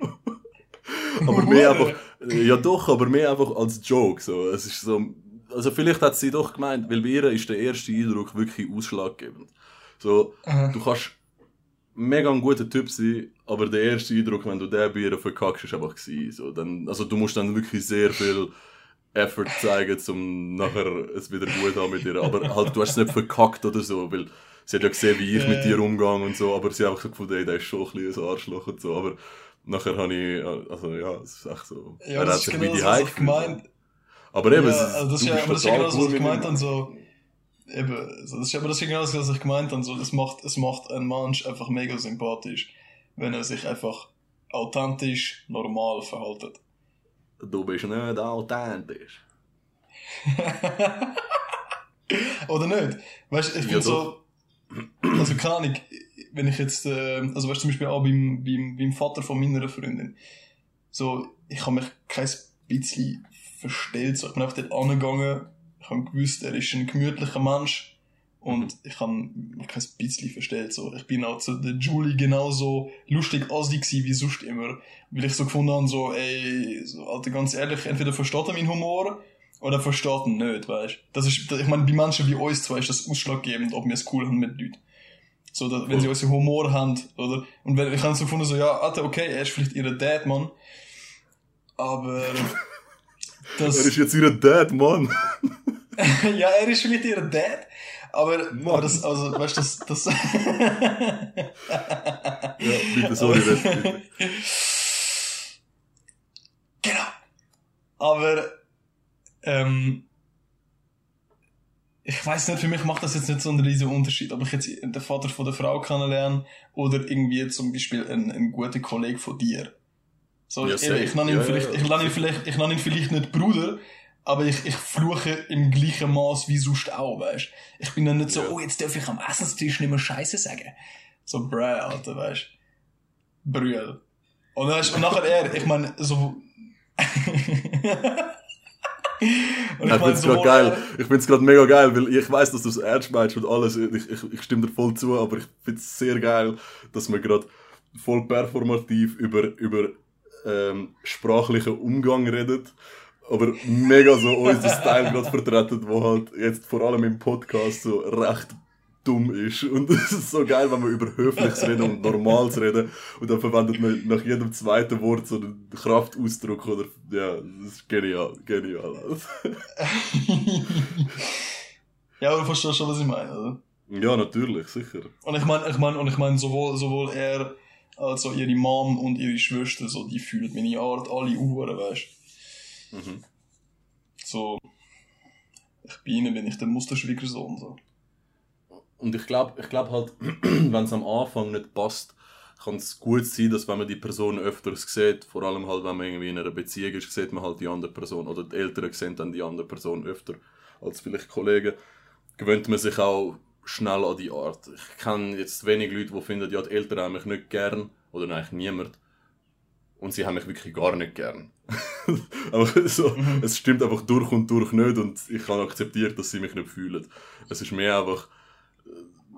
Speaker 1: Aber mehr
Speaker 2: Hure.
Speaker 1: einfach, ja doch, aber mehr einfach als Joke. So. Es ist so, also vielleicht hat sie doch gemeint, weil bei ihr ist der erste Eindruck wirklich ausschlaggebend. So,
Speaker 2: Aha.
Speaker 1: du kannst mega ein guter Typ sein, aber der erste Eindruck, wenn du den bei ihr verkackst, ist einfach gewesen. So, dann, also du musst dann wirklich sehr viel Effort zeigen, um nachher es wieder gut haben mit ihr. Aber halt, du hast es nicht verkackt oder so, weil sie hat ja gesehen, wie ich mit dir umgehe und so, aber sie hat einfach so gefunden, ey, der ist schon ein bisschen ein Arschloch und so. Aber nachher habe ich, also ja, es ist echt so.
Speaker 2: Ja, das ist genau das, was ich gemeint
Speaker 1: Aber eben,
Speaker 2: ja, also das ist ja, aber das ist ja genau das, was ich gemeint habe, so. Eben, das ist aber das ist ja genau das, was ich gemeint habe, so, es macht, es macht einen Mensch einfach mega sympathisch, wenn er sich einfach authentisch, normal verhaltet.
Speaker 1: Du bist nicht authentisch.
Speaker 2: Oder nicht? Weißt du, ich
Speaker 1: Ja,
Speaker 2: finde so, also keine Ahnung, wenn ich jetzt, äh, also weißt du, zum Beispiel auch beim, beim, beim Vater von meiner Freundin, so, ich habe mich kein bisschen verstellt, so, ich bin einfach dort angegangen, ich habe gewusst, er ist ein gemütlicher Mensch. Und ich habe mich kein bisschen verstellt, so, ich bin auch zu der Julie genauso lustig assi gewesen wie sonst immer, weil ich so gefunden habe, so, ey, so, Alter, ganz ehrlich, entweder versteht er meinen Humor, oder versteht ihn nicht, weißt Das ist, ich meine, bei Menschen wie uns zwei ist das ausschlaggebend, ob wir es cool haben mit Leuten. So, dass, wenn sie unseren Humor haben, oder? Und wenn, ich habe so gefunden, so, ja, Alter, okay, er ist vielleicht ihre Dad, Mann. Aber, das,
Speaker 1: Er ist jetzt wieder dead, Mann.
Speaker 2: ja, er ist vielleicht ihre Dad, aber,
Speaker 1: Mann.
Speaker 2: aber das, also, weißt du, das, das,
Speaker 1: Ja, bitte, sorry, Red, bitte.
Speaker 2: Genau. Aber, ähm, ich weiß nicht, für mich macht das jetzt nicht so einen riesen Unterschied, ob ich jetzt den Vater von der Frau kennenlerne oder irgendwie zum Beispiel einen, einen guten Kollegen von dir. So,
Speaker 1: Ja,
Speaker 2: ich,
Speaker 1: safe.
Speaker 2: ich nenne ihn
Speaker 1: Ja,
Speaker 2: vielleicht, ich nenne ihn vielleicht, ich nenne ihn vielleicht nicht Bruder, aber ich, ich fluche im gleichen Maß wie sonst auch, weißt Ich bin dann nicht so,
Speaker 1: Ja.
Speaker 2: oh, jetzt darf ich am Essenstisch nicht mehr Scheiße sagen. So, bruh, Alter, weißt Brühl. Und, weißt, und nachher er, ich meine, so. Und
Speaker 1: Ich find's
Speaker 2: sowohl
Speaker 1: grad geil. Ich find's grad mega geil, weil ich weiß, dass du es ernst meinst und alles. Ich, ich, ich stimme dir voll zu, aber ich find's sehr geil, dass wir grad voll performativ über, über ähm, sprachlichen Umgang redet. Aber mega so unser Style gerade vertreten, wo halt jetzt vor allem im Podcast so recht dumm ist. Und es ist so geil, wenn wir über Höfliches reden und Normales reden. Und dann verwendet man nach jedem zweiten Wort so einen Kraftausdruck oder, ja, das ist genial, genial.
Speaker 2: ja, aber du verstehst schon, was ich meine, oder?
Speaker 1: Ja, natürlich, sicher.
Speaker 2: Und ich meine, ich meine, und ich meine, sowohl, sowohl er, als auch ihre Mom und ihre Schwester, so, die fühlen meine Art alle Uhren, weißt
Speaker 1: Mhm.
Speaker 2: So, ich bei ihnen bin ich der Musterschwiegersohn, so.
Speaker 1: Und ich glaube ich glaub halt, wenn es am Anfang nicht passt, kann es gut sein, dass wenn man die Person öfters sieht, vor allem halt, wenn man irgendwie in einer Beziehung ist, sieht man halt die andere Person, oder die Eltern sehen dann die andere Person öfter als vielleicht Kollegen, gewöhnt man sich auch schnell an die Art. Ich kenne jetzt wenig Leute, die finden, ja, die Eltern haben mich nicht gern, oder eigentlich niemand. Und sie haben mich wirklich gar nicht gern. Aber so,
Speaker 2: Mhm.
Speaker 1: es stimmt einfach durch und durch nicht und ich habe akzeptiert, dass sie mich nicht fühlen. Es ist mehr einfach,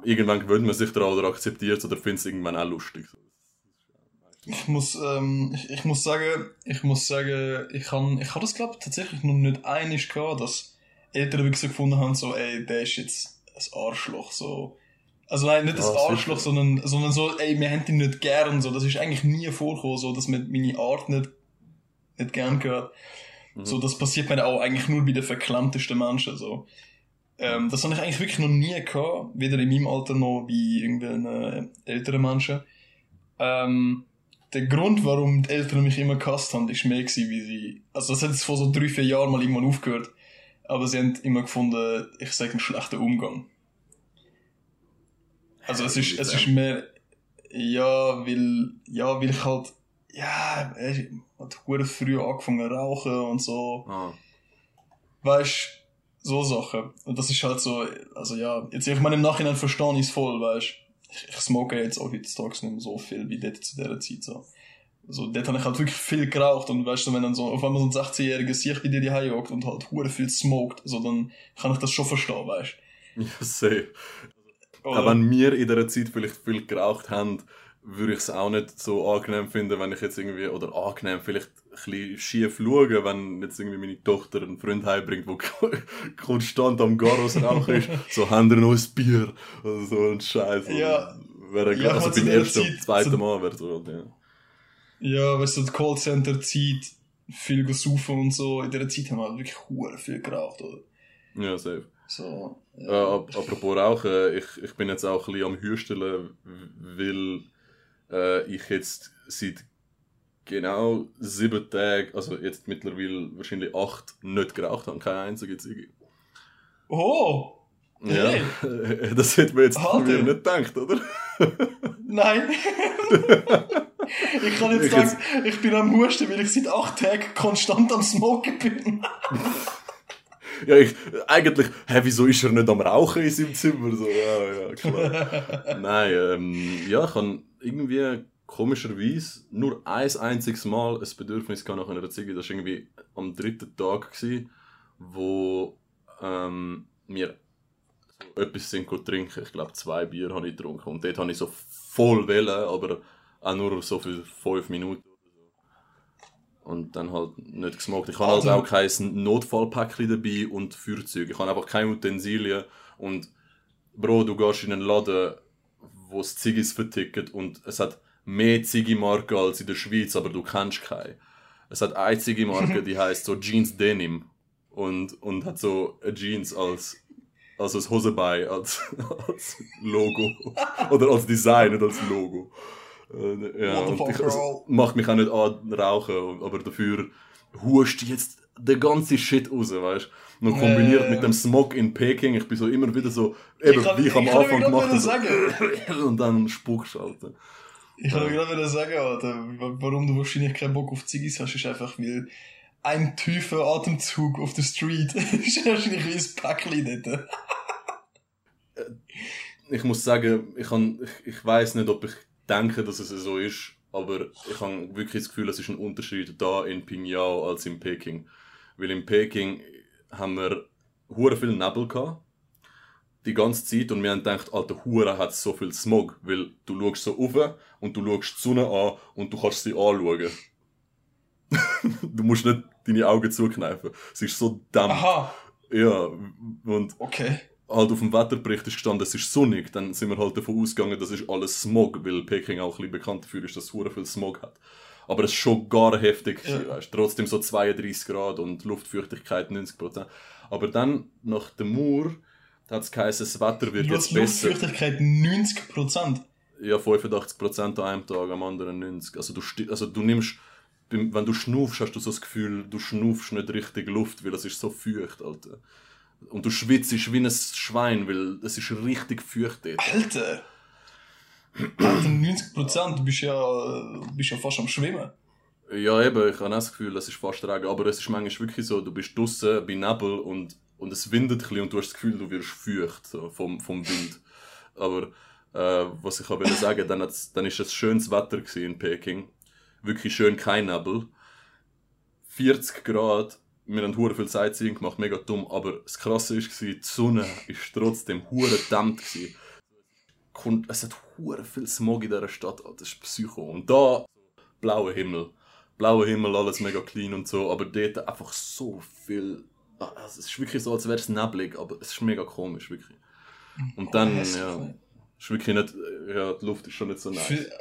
Speaker 1: irgendwann gewöhnt man sich daran oder akzeptiert es oder findet es irgendwann auch lustig.
Speaker 2: Ich muss, ähm, ich, ich muss sagen, ich muss sagen, ich kann, ich habe das glaube tatsächlich noch nicht einig gehabt, dass Eltern wirklich so gefunden haben, so, ey, der ist jetzt ein Arschloch, so. Also nein, nicht
Speaker 1: Ja,
Speaker 2: ein Arschloch,
Speaker 1: sicher.
Speaker 2: sondern, sondern so, ey, wir haben ihn nicht gern, so. Das ist eigentlich nie vorgekommen, so, dass man meine Art nicht, nicht gern gehört.
Speaker 1: Mhm.
Speaker 2: So, das passiert mir auch eigentlich nur bei den verklemmtesten Menschen, so. Ähm, das habe ich eigentlich wirklich noch nie gehabt, weder in meinem Alter noch bei irgendwelchen äh, älteren Menschen. Ähm, der Grund, warum die Eltern mich immer gehasst haben, ist mehr gewesen, wie sie, also das hat jetzt vor so drei, vier Jahren mal irgendwann aufgehört, aber sie haben immer gefunden, ich sage einen schlechten Umgang. Also es ist, es ist mehr, ja, weil, ja, weil ich halt, ja, ich hat früh angefangen zu rauchen und so,
Speaker 1: Ah.
Speaker 2: weißt, so Sachen. Und das ist halt so, also ja, jetzt, ich meine, im Nachhinein verstehe ich es voll, weißt, ich, ich smoke jetzt auch heutzutage nicht mehr so viel wie dort zu dieser Zeit, so. So, dort habe ich halt wirklich viel geraucht und weißt du, wenn dann so, auf einmal so ein 16-jähriger sich bei dir die hockt und halt hure viel smoked, so, dann kann ich das schon verstehen, weißt
Speaker 1: Ja, safe.
Speaker 2: Oder?
Speaker 1: Auch wenn wir in dieser Zeit vielleicht viel geraucht haben, würde ich es auch nicht so angenehm finden, wenn ich jetzt irgendwie, oder angenehm, vielleicht schief schaue, wenn jetzt irgendwie meine Tochter einen Freund heimbringt, der konstant am Garos rauchen ist, so, haben wir noch ein Bier, oder so ein Scheiß.
Speaker 2: Ja.
Speaker 1: Wäre,
Speaker 2: Ja,
Speaker 1: also beim ersten,
Speaker 2: Zeit-
Speaker 1: zweiten Mal wäre so, ja.
Speaker 2: Ja, weißt du, die Callcenter-Zeit, viel gesaufen und so, in dieser Zeit haben wir halt wirklich hure viel geraucht, oder?
Speaker 1: Ja, safe.
Speaker 2: So,
Speaker 1: Äh, ap apropos Rauchen, ich, ich bin jetzt auch ein bisschen am Hüsteln, weil äh, ich jetzt seit genau sieben Tagen, also jetzt mittlerweile wahrscheinlich acht, nicht geraucht habe, keine einzige Ziege.
Speaker 2: Oh!
Speaker 1: Ja,
Speaker 2: Hey.
Speaker 1: das hätte man jetzt
Speaker 2: Alter.
Speaker 1: mir nicht gedacht, oder?
Speaker 2: Nein! ich kann jetzt
Speaker 1: Ich
Speaker 2: sagen, ich bin am Husten, weil ich seit acht Tagen konstant am Smoken bin.
Speaker 1: Ja, ich, eigentlich, hä, wieso ist er nicht am Rauchen in seinem Zimmer? So, ja, ja, klar. Nein, ähm, ja, ich habe irgendwie komischerweise nur ein einziges Mal ein Bedürfnis nach einer Ziege. Das war irgendwie am dritten Tag, gewesen, wo ähm, wir so etwas sind trinken. Ich glaube, zwei Bier habe ich getrunken. Und dort habe ich so voll wählen, aber auch nur so für fünf Minuten. Und dann halt nicht gesmoked. Ich habe
Speaker 2: Also-
Speaker 1: auch kein Notfallpäckchen dabei und Feuerzeug. Ich habe einfach keine Utensilien. Und Bro, du gehst in einen Laden, wo es Ziggis verticket und es hat mehr Ziggy-Marken als in der Schweiz, aber du kennst keine. Es hat eine Ziggy-Marke, die heißt so Jeans Denim und, und hat so Jeans als, als ein Hosenbein, als, als Logo. Oder als Design, nicht als Logo. Äh, Ja, und ich,
Speaker 2: bro?
Speaker 1: macht mich auch nicht an rauchen, aber dafür hust jetzt den ganzen Shit raus, weißt du? Noch kombiniert
Speaker 2: Äh.
Speaker 1: mit dem Smog in Peking, ich bin so immer wieder so, eben,
Speaker 2: kann-
Speaker 1: wie ich am
Speaker 2: ich kann
Speaker 1: Anfang gemacht habe. Und dann spuckst du, Alter.
Speaker 2: Ich kann gerade wieder sagen, Alter, wa- warum du wahrscheinlich keinen Bock auf Ziggis hast, ist einfach, weil ein tiefer Atemzug auf der Street ist wahrscheinlich wie ein Päckchen dort.
Speaker 1: Ich muss sagen, ich, kann, ich, ich weiß nicht, ob ich denke, dass es so ist, aber ich habe wirklich das Gefühl, es ist ein Unterschied da in Pingyao als in Peking. Weil in Peking haben wir hure viel Nebel gehabt, die ganze Zeit und wir haben gedacht, alter Hure hat so viel Smog, weil du schaust so rauf und du schaust die Sonne an und du kannst sie anschauen. du musst nicht deine Augen zukneifen. Es ist so dämmt.
Speaker 2: Aha,
Speaker 1: Ja, und
Speaker 2: okay.
Speaker 1: halt auf dem Wetterbericht ist gestanden, es ist sonnig, dann sind wir halt davon ausgegangen, das ist alles Smog, weil Peking auch ein bisschen bekannt dafür ist, dass es viel Smog hat. Aber es ist schon gar heftig,
Speaker 2: Ja.
Speaker 1: ja. weißt, trotzdem so 32 Grad und Luftfeuchtigkeit 90%. Aber dann, nach dem Mauer, hat es geheißen, das Wetter wird
Speaker 2: Du
Speaker 1: jetzt besser.
Speaker 2: Luftfeuchtigkeit 90%.
Speaker 1: Ja, 85% an einem Tag, am anderen 90%. Also du, also du nimmst, wenn du schnaufst, hast du so das Gefühl, du schnaufst nicht richtig Luft, weil es ist so feucht, Alter. Und du schwitzt wie ein Schwein, weil es ist richtig feucht dort.
Speaker 2: Alter! Alter, 90%, du bist ja, du bist ja fast am Schwimmen.
Speaker 1: Ja, eben, ich habe auch das Gefühl, es ist fast Regen, aber es ist manchmal wirklich so, du bist draußen bei Nebel und, und es windet ein bisschen und du hast das Gefühl, du wirst feucht vom, vom Wind. Aber äh, was ich auch sagen, dann, dann ist es schönes Wetter in Peking. Wirklich schön, kein Nebel. 40 Grad, wir haben hure viel Sightseeing gemacht, mega dumm, aber das Krasse war, die Sonne ist trotzdem hure dämmt es hat hure viel Smog in dieser Stadt, das ist Psycho. Und da, blauer Himmel. Blauer Himmel, alles mega clean und so, aber dort einfach so viel, es ist wirklich so, als wäre es neblig, aber es ist mega komisch, wirklich. Und dann, oh, ja, ist wirklich nicht, ja, die Luft ist schon nicht so nice. Für,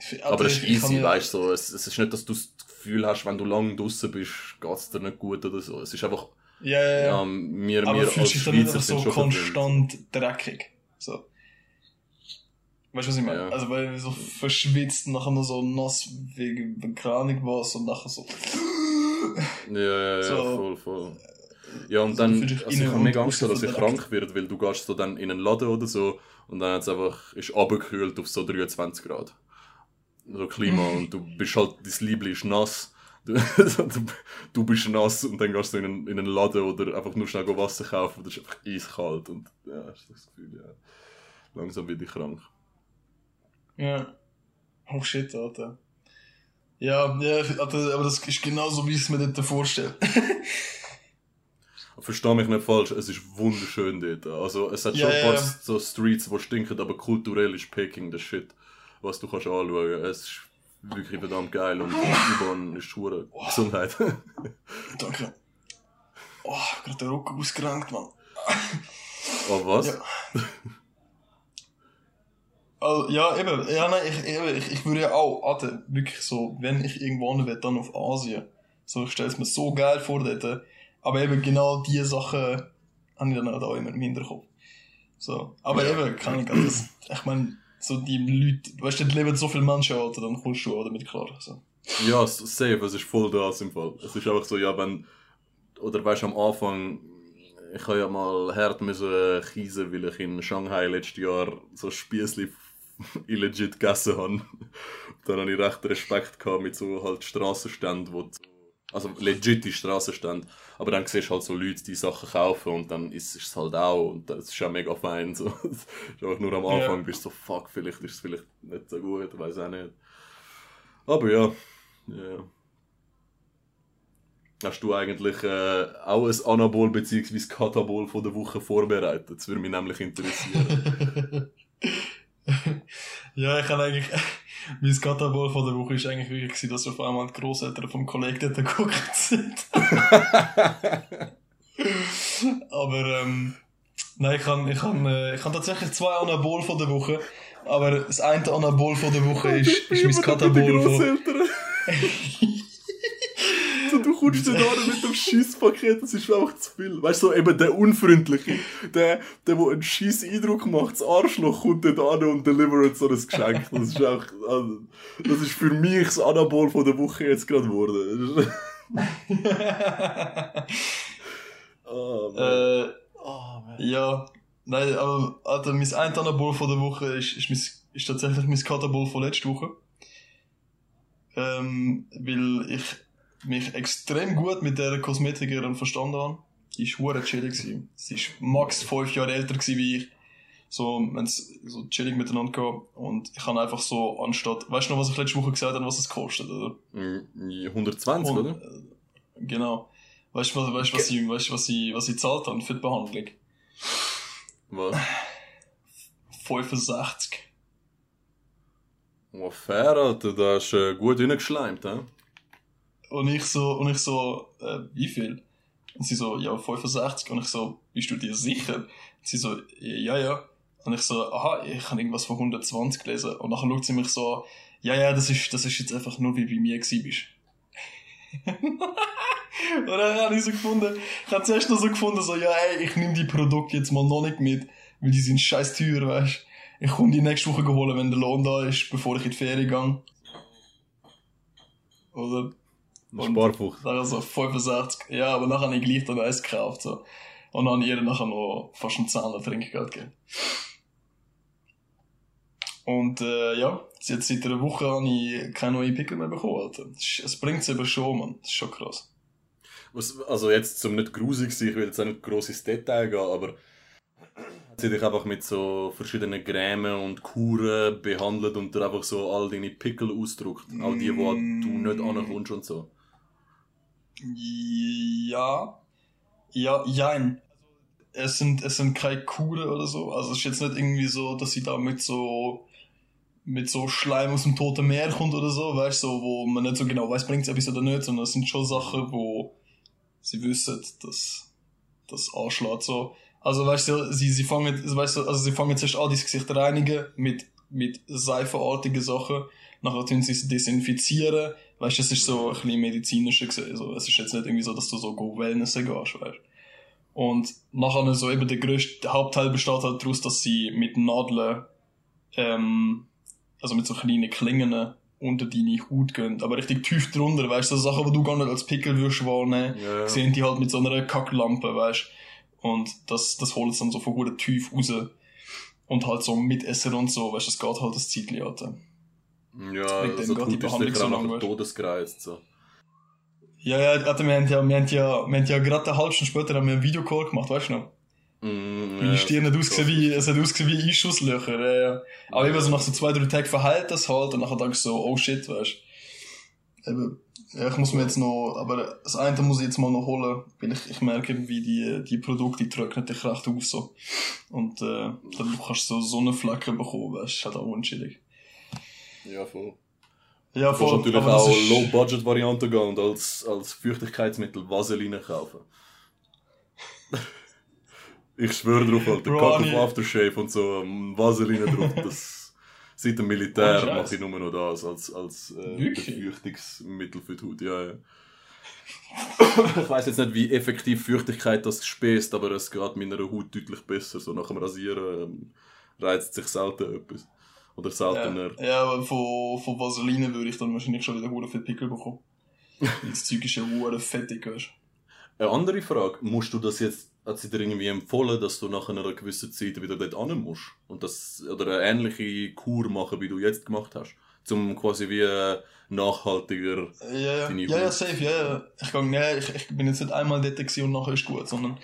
Speaker 1: für, aber es ist easy, weißt du, so. es, es ist nicht, dass du das Gefühl hast, wenn du lange draußen bist, geht es dir nicht gut oder so. Es ist einfach,
Speaker 2: ja, ja, ja.
Speaker 1: wir,
Speaker 2: aber
Speaker 1: wir
Speaker 2: als Schweizer sind so konstant verdient. dreckig. So. Weißt du, was ich meine? Ja. Also, weil so verschwitzt, nachher noch so nass wegen, Ahnung was und nachher so.
Speaker 1: Ja, ja, ja, so. voll, voll. Ja, und dann, also ich habe mega Angst, dass ich krank werde, weil du gehst so dann in einen Laden oder so und dann hat's einfach, ist abgekühlt auf so 23 Grad. So Klima und du bist halt, dein Liebling ist nass. Du, du, bist nass und dann gehst du in einen, in einen Laden oder einfach nur schnell Wasser kaufen und das ist einfach eiskalt und ja, hast das Gefühl, ja. Langsam werde ich krank.
Speaker 2: Ja. Oh shit, Alter. Ja, ja, aber das ist genauso, wie ich es mir dort vorstelle.
Speaker 1: Versteh mich nicht falsch, es ist wunderschön dort. Also, es hat ja, schon ein paar ja. so Streets, die stinken, aber kulturell ist Peking der Shit, was du kannst anschauen. Es ist wirklich verdammt geil und die U-Bahn ist schwere oh. Gesundheit.
Speaker 2: Danke. Oh, gerade der Rücken ausgerankt, Mann.
Speaker 1: Oh, was?
Speaker 2: Ja. Also, ja, eben, ja, nein, ich, eben, ich, ich würde ja auch, Alter, wirklich so, wenn ich irgendwo will, dann auf Asien. So, ich stelle es mir so geil vor dort. Aber eben genau diese Sachen habe ich dann auch immer im Hinterkopf. So. Aber ja. eben, kann ich, also, ich meine, so die Leute, weißt du, die leben so viele Menschen, Alter, dann kommst du auch damit klar. So.
Speaker 1: Ja, safe, es ist voll das im Fall. Es ist einfach so, ja, wenn, oder weißt du, am Anfang, ich habe ja mal hart müssen kiesen, weil ich in Shanghai letztes Jahr so Spießli illegit gegessen habe. dann habe ich recht Respekt gehabt mit so halt Strassenständen, wo also legit Strassenstände. Aber dann siehst du halt so Leute, die Sachen kaufen und dann ist es halt auch und das ist ja mega fein. So. ist einfach nur am Anfang ja. bist du so, fuck, vielleicht ist es vielleicht nicht so gut, weiß auch nicht. Aber ja, ja. Hast du eigentlich äh, auch ein Anabol bzw. Katabol von der Woche vorbereitet? Das würde mich nämlich interessieren.
Speaker 2: ja, ich habe eigentlich, mein Katabol von der Woche ist eigentlich wirklich, dass auf einmal die Großeltern vom Kollegen dort geguckt sind. aber, ähm, nein, ich habe, ich habe, äh, ich habe tatsächlich zwei Anabol von der Woche. Aber das eine Anabol von der Woche ist, ist mein Katabol von...
Speaker 1: du kommst da mit dem Schisspaket, das ist einfach zu viel. Weißt du, so eben der Unfreundliche, der, der, der einen Schiss Eindruck macht, das Arschloch kommt dort an und delivert so ein Geschenk. Das ist auch, also, das ist für mich das Anabol von der Woche jetzt gerade geworden.
Speaker 2: oh, äh, oh, ja, nein, aber Alter, mein ein Anabol von der Woche ist, ist, mein, ist tatsächlich mein Katabol von letzter Woche. Ähm, weil ich mich extrem gut mit der Kosmetikerin verstanden habe. Die war hure chillig. Gewesen. Sie war max fünf Jahre älter wie ich. So, wenn so chillig miteinander gehabt. Und ich habe einfach so anstatt, weißt du noch, was ich letzte Woche gesagt habe, was es kostet, oder?
Speaker 1: 120, Und, oder? Äh,
Speaker 2: genau. Weißt du, weißt, was sie, weißt, was sie, was sie zahlt haben für die Behandlung?
Speaker 1: Was?
Speaker 2: 65.
Speaker 1: Oh, fair, Alter, da hast du äh, gut reingeschleimt, hä?
Speaker 2: Und ich so, und ich so, äh, wie viel? Und sie so, ja, 65. Und ich so, bist du dir sicher? Und sie so, ja, ja. Und ich so, aha, ich habe irgendwas von 120 gelesen. Und nachher schaut sie mich so an, ja, ja, das ist, das ist jetzt einfach nur, wie bei mir gewesen bist. und dann habe ich so gefunden, ich habe zuerst noch so gefunden, so, ja, ey, ich nehme die Produkte jetzt mal noch nicht mit, weil die sind scheiß teuer, weißt Ich komme die nächste Woche holen, wenn der Lohn da ist, bevor ich in die Ferien gehe. Oder?
Speaker 1: Ein Sparfuchs.
Speaker 2: Nachher so 65. Ja, aber nachher habe ich gleich dann eins gekauft. So. Und dann habe ich ihr nachher noch fast einen Zahn Trinkgeld gegeben. Und äh, ja, jetzt seit einer Woche habe ich keine neuen Pickel mehr bekommen. Alter. Es bringt es eben schon, man. Das ist schon krass.
Speaker 1: Was, also jetzt zum nicht grusig sein, ich will jetzt auch nicht gross ins Detail gehen, aber sie dich einfach mit so verschiedenen Grämen und Kuren behandelt und dir einfach so all deine Pickel ausdruckt. All die, wo du nicht ankommst und so.
Speaker 2: Ja. Ja, jein. es sind, es sind keine Kuren oder so. Also es ist jetzt nicht irgendwie so, dass sie da mit so, mit so Schleim aus dem Toten Meer kommt oder so, weißt du, so, wo man nicht so genau weiß, bringt es etwas oder nicht, sondern es sind schon Sachen, wo sie wissen, dass das anschlägt, so. Also, weißt du, sie, sie fangen, weißt du, also sie fangen zuerst an, das Gesicht reinigen mit, mit seifenartigen Sachen. Nachher tun sie es desinfizieren. Weißt du, es ist so ein bisschen medizinischer gesehen. Also, es ist jetzt nicht irgendwie so, dass du so go Wellnessen gehst, weißt Und nachher so eben der größte, der Hauptteil besteht halt daraus, dass sie mit Nadeln, ähm, also mit so kleinen Klingen unter deine Haut gehen. Aber richtig tief drunter, weißt du, so Sachen, die du gar nicht als Pickel würdest wahrnehmen,
Speaker 1: ja.
Speaker 2: sehen die halt mit so einer Kacklampe, weißt Und das, das holt es dann so von gut tief raus. Und halt so mit Essen und so, weißt du, es geht halt das Zeitchen.
Speaker 1: Ja,
Speaker 2: Wegen dem
Speaker 1: also
Speaker 2: geht
Speaker 1: gut
Speaker 2: die Behandlung so
Speaker 1: todesgereizt. So.
Speaker 2: Ja, ja, Alter, wir haben ja, wir haben ja, wir haben ja gerade eine halbe Stunde später haben wir einen Videocall gemacht, weißt du noch?
Speaker 1: Mm,
Speaker 2: Meine Stirn hat ausgesehen wie, es hat ausgesehen wie Einschusslöcher, ja, ja. Aber
Speaker 1: Ja.
Speaker 2: eben so nach so zwei, drei Tagen verheilt das halt und nachher denkst du so, oh shit, weißt du. Eben, ja, ich muss mir jetzt noch, aber das eine muss ich jetzt mal noch holen, weil ich, ich merke irgendwie, die, die Produkte die trocknen dich recht auf, so. Und, äh, dann kannst du so Sonnenflecken bekommen, weißt du, ist halt auch unschillig.
Speaker 1: Ja, voll.
Speaker 2: Ja,
Speaker 1: Du kannst natürlich auch
Speaker 2: ist-
Speaker 1: Low-Budget-Varianten gehen und als, als Feuchtigkeitsmittel Vaseline kaufen. ich schwöre drauf, Alter.
Speaker 2: Bro, Ani-
Speaker 1: auf Aftershave und so, ähm, Vaseline drauf. Das, seit dem Militär
Speaker 2: Scheiß.
Speaker 1: mache ich nur noch das als, als äh? Befeuchtungsmittel für die Haut. Ja, ja. ich weiß jetzt nicht, wie effektiv Feuchtigkeit das späßt, aber es geht meiner Haut deutlich besser. So nach dem Rasieren ähm, reizt sich selten etwas. Oder seltener.
Speaker 2: Ja, ja aber von, von Vaseline würde ich dann wahrscheinlich schon wieder viel Pickel bekommen. Das Zeug ist ja hure fettig, weißt
Speaker 1: Eine andere Frage, musst du das jetzt, hat sie dir irgendwie empfohlen, dass du nach einer gewissen Zeit wieder dort hin musst? Und das, oder eine ähnliche Kur machen, wie du jetzt gemacht hast? Zum quasi wie äh, nachhaltiger.
Speaker 2: Ja, ja, ja, safe, ja, ja. Ich, gang, nee, ich, ich bin jetzt nicht einmal dort und nachher ist gut, sondern,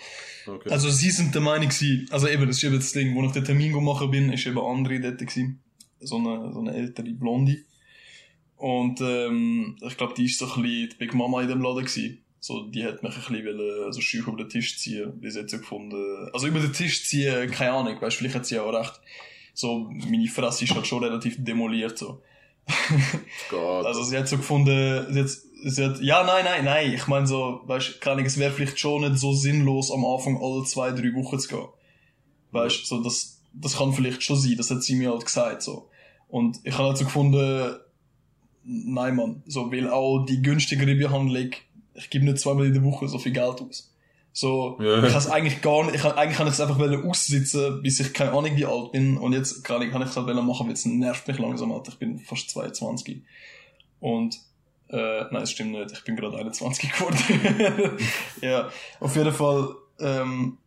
Speaker 1: Okay.
Speaker 2: also sie sind der Meinung gewesen, also eben, das ist eben das Ding, wo ich den Termin gemacht bin, ist eben andere dort gewesen. So eine, so eine ältere Blonde. Und, ähm, ich glaube, die ist so ein bisschen die Big Mama in dem Laden gewesen. So, die hat mich ein bisschen wollen, so schüch über den Tisch ziehen, wie sie jetzt so gefunden. Also über den Tisch ziehen, keine Ahnung, weißt, vielleicht hat sie ja auch recht. So, meine Fresse ist halt schon relativ demoliert, so.
Speaker 1: Gott.
Speaker 2: Also sie hat so gefunden, sie hat, sie hat, ja, nein, nein, nein, ich meine so, weißt, keine Ahnung, es wäre vielleicht schon nicht so sinnlos, am Anfang alle zwei, drei Wochen zu gehen. Weißt, so, das, das kann vielleicht schon sein, das hat sie mir halt gesagt, so. Und ich habe halt so gefunden, nein, Mann, so, weil auch die günstigere Behandlung, ich gebe nicht zweimal in der Woche so viel Geld aus. So,
Speaker 1: Ja.
Speaker 2: ich es eigentlich gar nicht, ich kann, eigentlich kann ich es einfach aussitzen, bis ich keine Ahnung wie alt bin. Und jetzt kann ich, es halt machen, weil es nervt mich langsam, Alter. Ich bin fast 22. Und, äh, nein, das stimmt nicht. Ich bin gerade 21 geworden. ja, auf jeden Fall, ähm,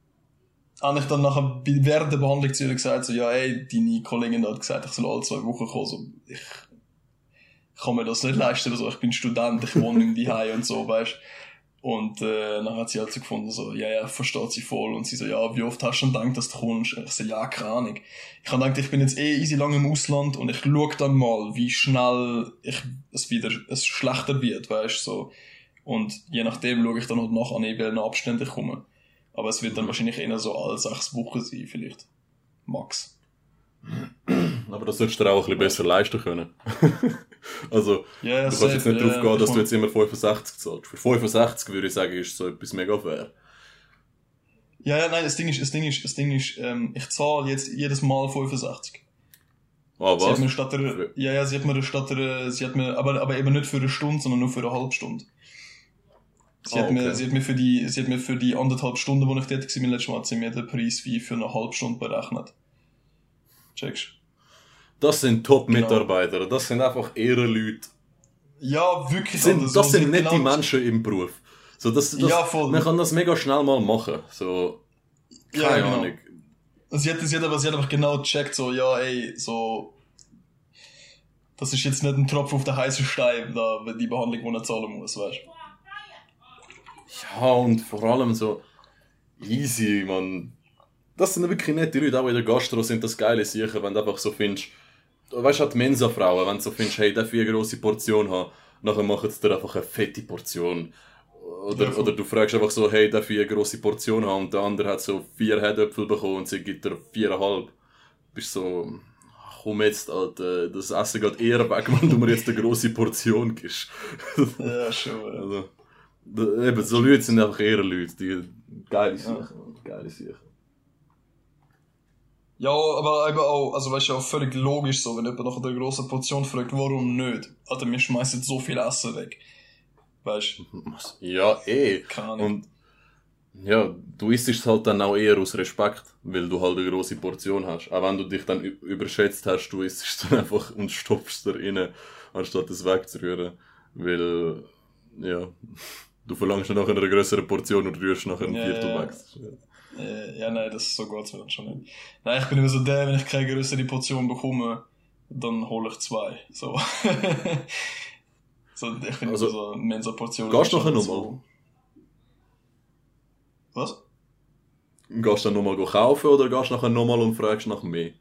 Speaker 2: habe ich dann nachher während der Behandlung zu ihr gesagt, so, ja, ey, deine Kollegin hat gesagt, ich soll alle zwei Wochen kommen, so, ich kann mir das nicht leisten, so, ich bin Student, ich wohne in die und so, weißt und äh, dann hat sie halt so gefunden, so, ja, ja, versteht sie voll. Und sie so, ja, wie oft hast du schon gedacht, dass du kommst? Ich so, ja, keine Ahnung. Ich habe gedacht, ich bin jetzt eh easy lang im Ausland und ich schaue dann mal, wie schnell ich, es wieder es schlechter wird, weißt so. Und je nachdem schaue ich dann halt nach, an welchen Abständen ich komme. Aber es wird dann wahrscheinlich eher so alle sechs Wochen sein, vielleicht. Max.
Speaker 1: Aber das solltest du dir auch ein bisschen besser leisten können. also,
Speaker 2: ja,
Speaker 1: du kannst jetzt nicht darauf
Speaker 2: ja,
Speaker 1: gehen, dass du jetzt immer 65 zahlst. Für 65 würde ich sagen, ist so etwas mega fair.
Speaker 2: Ja, ja, nein, das Ding ist, das Ding ist, das Ding ist, ähm, ich zahle jetzt jedes Mal 65.
Speaker 1: Ah,
Speaker 2: Sie hat
Speaker 1: was?
Speaker 2: mir statt der, ja, ja, sie hat mir statt der, sie hat mir, aber, aber eben nicht für eine Stunde, sondern nur für eine halbe Stunde. Sie
Speaker 1: Ah,
Speaker 2: hat mir,
Speaker 1: okay.
Speaker 2: sie hat mir für die, sie hat mir für die anderthalb Stunden, wo ich dort war, letztes Mal, hat sie mir den Preis wie für eine halbe Stunde berechnet. Checkst?
Speaker 1: Das sind Top-Mitarbeiter. Das sind einfach Ehrenleute.
Speaker 2: Ja, wirklich.
Speaker 1: Das sind, das
Speaker 2: so,
Speaker 1: sind nette
Speaker 2: genau-
Speaker 1: Menschen im Beruf. So, das, das,
Speaker 2: Ja, voll.
Speaker 1: Man kann das mega schnell mal machen. So,
Speaker 2: Ja,
Speaker 1: keine
Speaker 2: genau.
Speaker 1: Ahnung.
Speaker 2: Sie hat, sie hat aber, sie hat einfach genau gecheckt, so, ja, ey, so, das ist jetzt nicht ein Tropfen auf den heißen Stein, da, die Behandlung, die er zahlen muss, weißt
Speaker 1: Ja, und vor allem so easy, man. Das sind wirklich nette Leute, auch in der Gastro sind das geile Sachen, wenn du einfach so findest, weißt du, die Mensa-Frauen, wenn du so findest, hey, darf ich eine grosse Portion haben, nachher machen sie dir einfach eine fette Portion. oder,
Speaker 2: Ja,
Speaker 1: oder du fragst einfach so, hey, darf ich eine grosse Portion haben? Und der andere hat so vier Herdöpfel bekommen und sie gibt dir viereinhalb. Du bist so, komm jetzt, Alter, das Essen geht eher weg, wenn du mir jetzt eine grosse Portion gibst.
Speaker 2: Ja, schon.
Speaker 1: Also, eben, so Leute sind einfach eher Leute, die geile Sachen, geile Sachen.
Speaker 2: Ja, aber eben auch, also weißt du, auch völlig logisch so, wenn jemand nach einer grossen Portion fragt, warum nicht? Alter, wir schmeißen so viel Essen weg. Weißt du?
Speaker 1: Ja, eh.
Speaker 2: Keine Ahnung.
Speaker 1: Und ja, du isst es halt dann auch eher aus Respekt, weil du halt eine grosse Portion hast. Auch wenn du dich dann überschätzt hast, du isst es dann einfach und stopfst da rein, anstatt es wegzurühren. Weil, ja, du verlangst dann nach einer größeren Portion und rührst nachher ein
Speaker 2: Ja,
Speaker 1: Viertel
Speaker 2: ja.
Speaker 1: weg.
Speaker 2: Äh, ja, nein, das so geht's mir dann schon nicht. Nein, ich bin immer so der, wenn ich keine größere Portion bekomme, dann hole ich zwei. So. so ich bin
Speaker 1: Also,
Speaker 2: also, so Mensa-Portion.
Speaker 1: gehst du nachher nochmal?
Speaker 2: Was?
Speaker 1: Gehst du dann nochmal kaufen oder gehst du nachher nochmal und fragst nach mehr?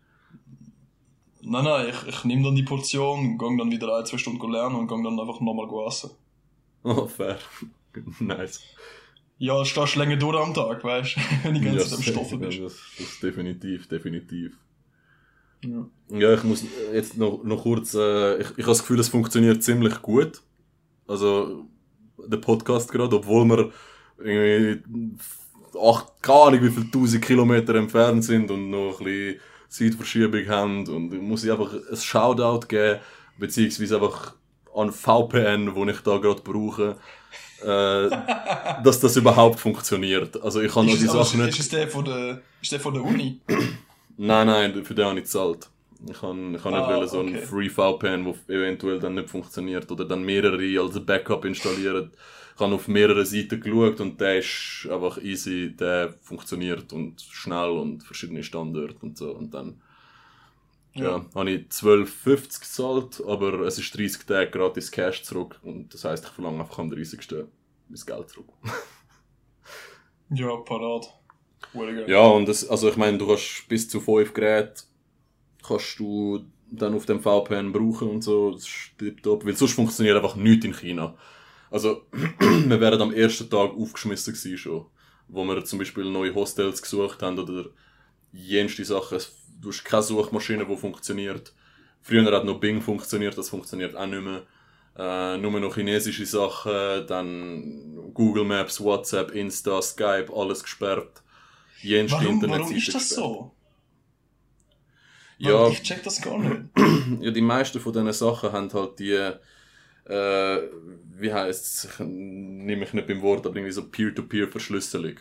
Speaker 2: Nein, nein, ich, ich nehme dann die Portion, gehe dann wieder ein, zwei Stunden lernen und gehe dann einfach nochmal essen.
Speaker 1: Oh, fair. nice.
Speaker 2: Ja, stehst du länger durch am Tag, weißt du? wenn du die ganze
Speaker 1: Ja,
Speaker 2: Zeit am Stoffen bist.
Speaker 1: Das, das ist definitiv, definitiv.
Speaker 2: Ja.
Speaker 1: Ja, ich muss jetzt noch, noch kurz, äh, ich, ich habe das Gefühl, es funktioniert ziemlich gut. Also, der Podcast gerade, obwohl wir irgendwie acht, keine Ahnung, wie viele tausend Kilometer entfernt sind und noch ein bisschen Zeitverschiebung haben. Und ich muss ich einfach ein Shoutout geben, beziehungsweise einfach an VPN, wo ich da gerade brauche, äh, dass das überhaupt funktioniert. Also, ich kann noch
Speaker 2: Ist,
Speaker 1: die Sachen nicht.
Speaker 2: ist es der von der, ist der von der Uni?
Speaker 1: Nein, nein, für den habe ich gezahlt. Ich kann, ich kann nicht
Speaker 2: Ah,
Speaker 1: wollen, so ein
Speaker 2: okay.
Speaker 1: Free VPN, wo eventuell dann nicht funktioniert oder dann mehrere als Backup installieren. Ich habe auf mehrere Seiten geschaut und der ist einfach easy, der funktioniert und schnell und verschiedene Standorte und so. Und dann ja. habe ich 12,50 gezahlt, aber es ist 30 Tage gratis Cash zurück und das heisst, ich verlange einfach am 30. mein Geld zurück.
Speaker 2: Ja, parat.
Speaker 1: Ja, und das, also ich meine, du kannst bis zu fünf Geräte kannst du dann auf dem VPN brauchen und so, das ist tipptopp, weil sonst funktioniert einfach nichts in China. Also, wir wären am ersten Tag aufgeschmissen gewesen schon, wo wir zum Beispiel neue Hostels gesucht haben oder jenste Sachen. Es- Du hast keine Suchmaschine, die funktioniert. Früher hat noch Bing funktioniert, das funktioniert auch nicht mehr. Äh, nur noch chinesische Sachen, dann Google Maps, WhatsApp, Insta, Skype, alles gesperrt. Jenste
Speaker 2: Warum, warum ist das
Speaker 1: gesperrt.
Speaker 2: so?
Speaker 1: Ja,
Speaker 2: Warum? Ich check das gar nicht.
Speaker 1: ja, die meisten von diesen Sachen haben halt die, äh, wie heisst es, ich nehme mich nicht beim Wort, aber irgendwie so Peer-to-Peer-Verschlüsselung.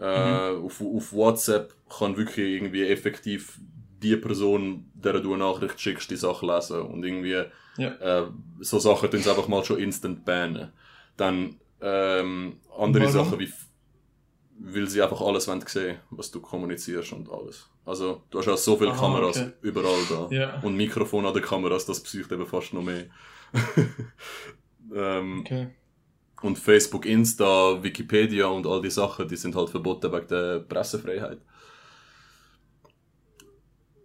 Speaker 1: Äh, auf, auf WhatsApp kann wirklich irgendwie effektiv die Person, der du eine Nachricht schickst, die Sache lesen und irgendwie
Speaker 2: Ja.
Speaker 1: äh, so Sachen tun sie einfach mal schon instant bannen. Dann ähm, andere
Speaker 2: Warum?
Speaker 1: Sachen wie weil sie einfach alles wollen sehen, was du kommunizierst und alles. Also du hast ja so viele
Speaker 2: Aha,
Speaker 1: Kameras
Speaker 2: okay.
Speaker 1: überall da
Speaker 2: Ja.
Speaker 1: und Mikrofon an den Kameras, das psycht eben fast noch mehr. ähm,
Speaker 2: Okay.
Speaker 1: Und Facebook, Insta, Wikipedia und all die Sachen, die sind halt verboten wegen der Pressefreiheit.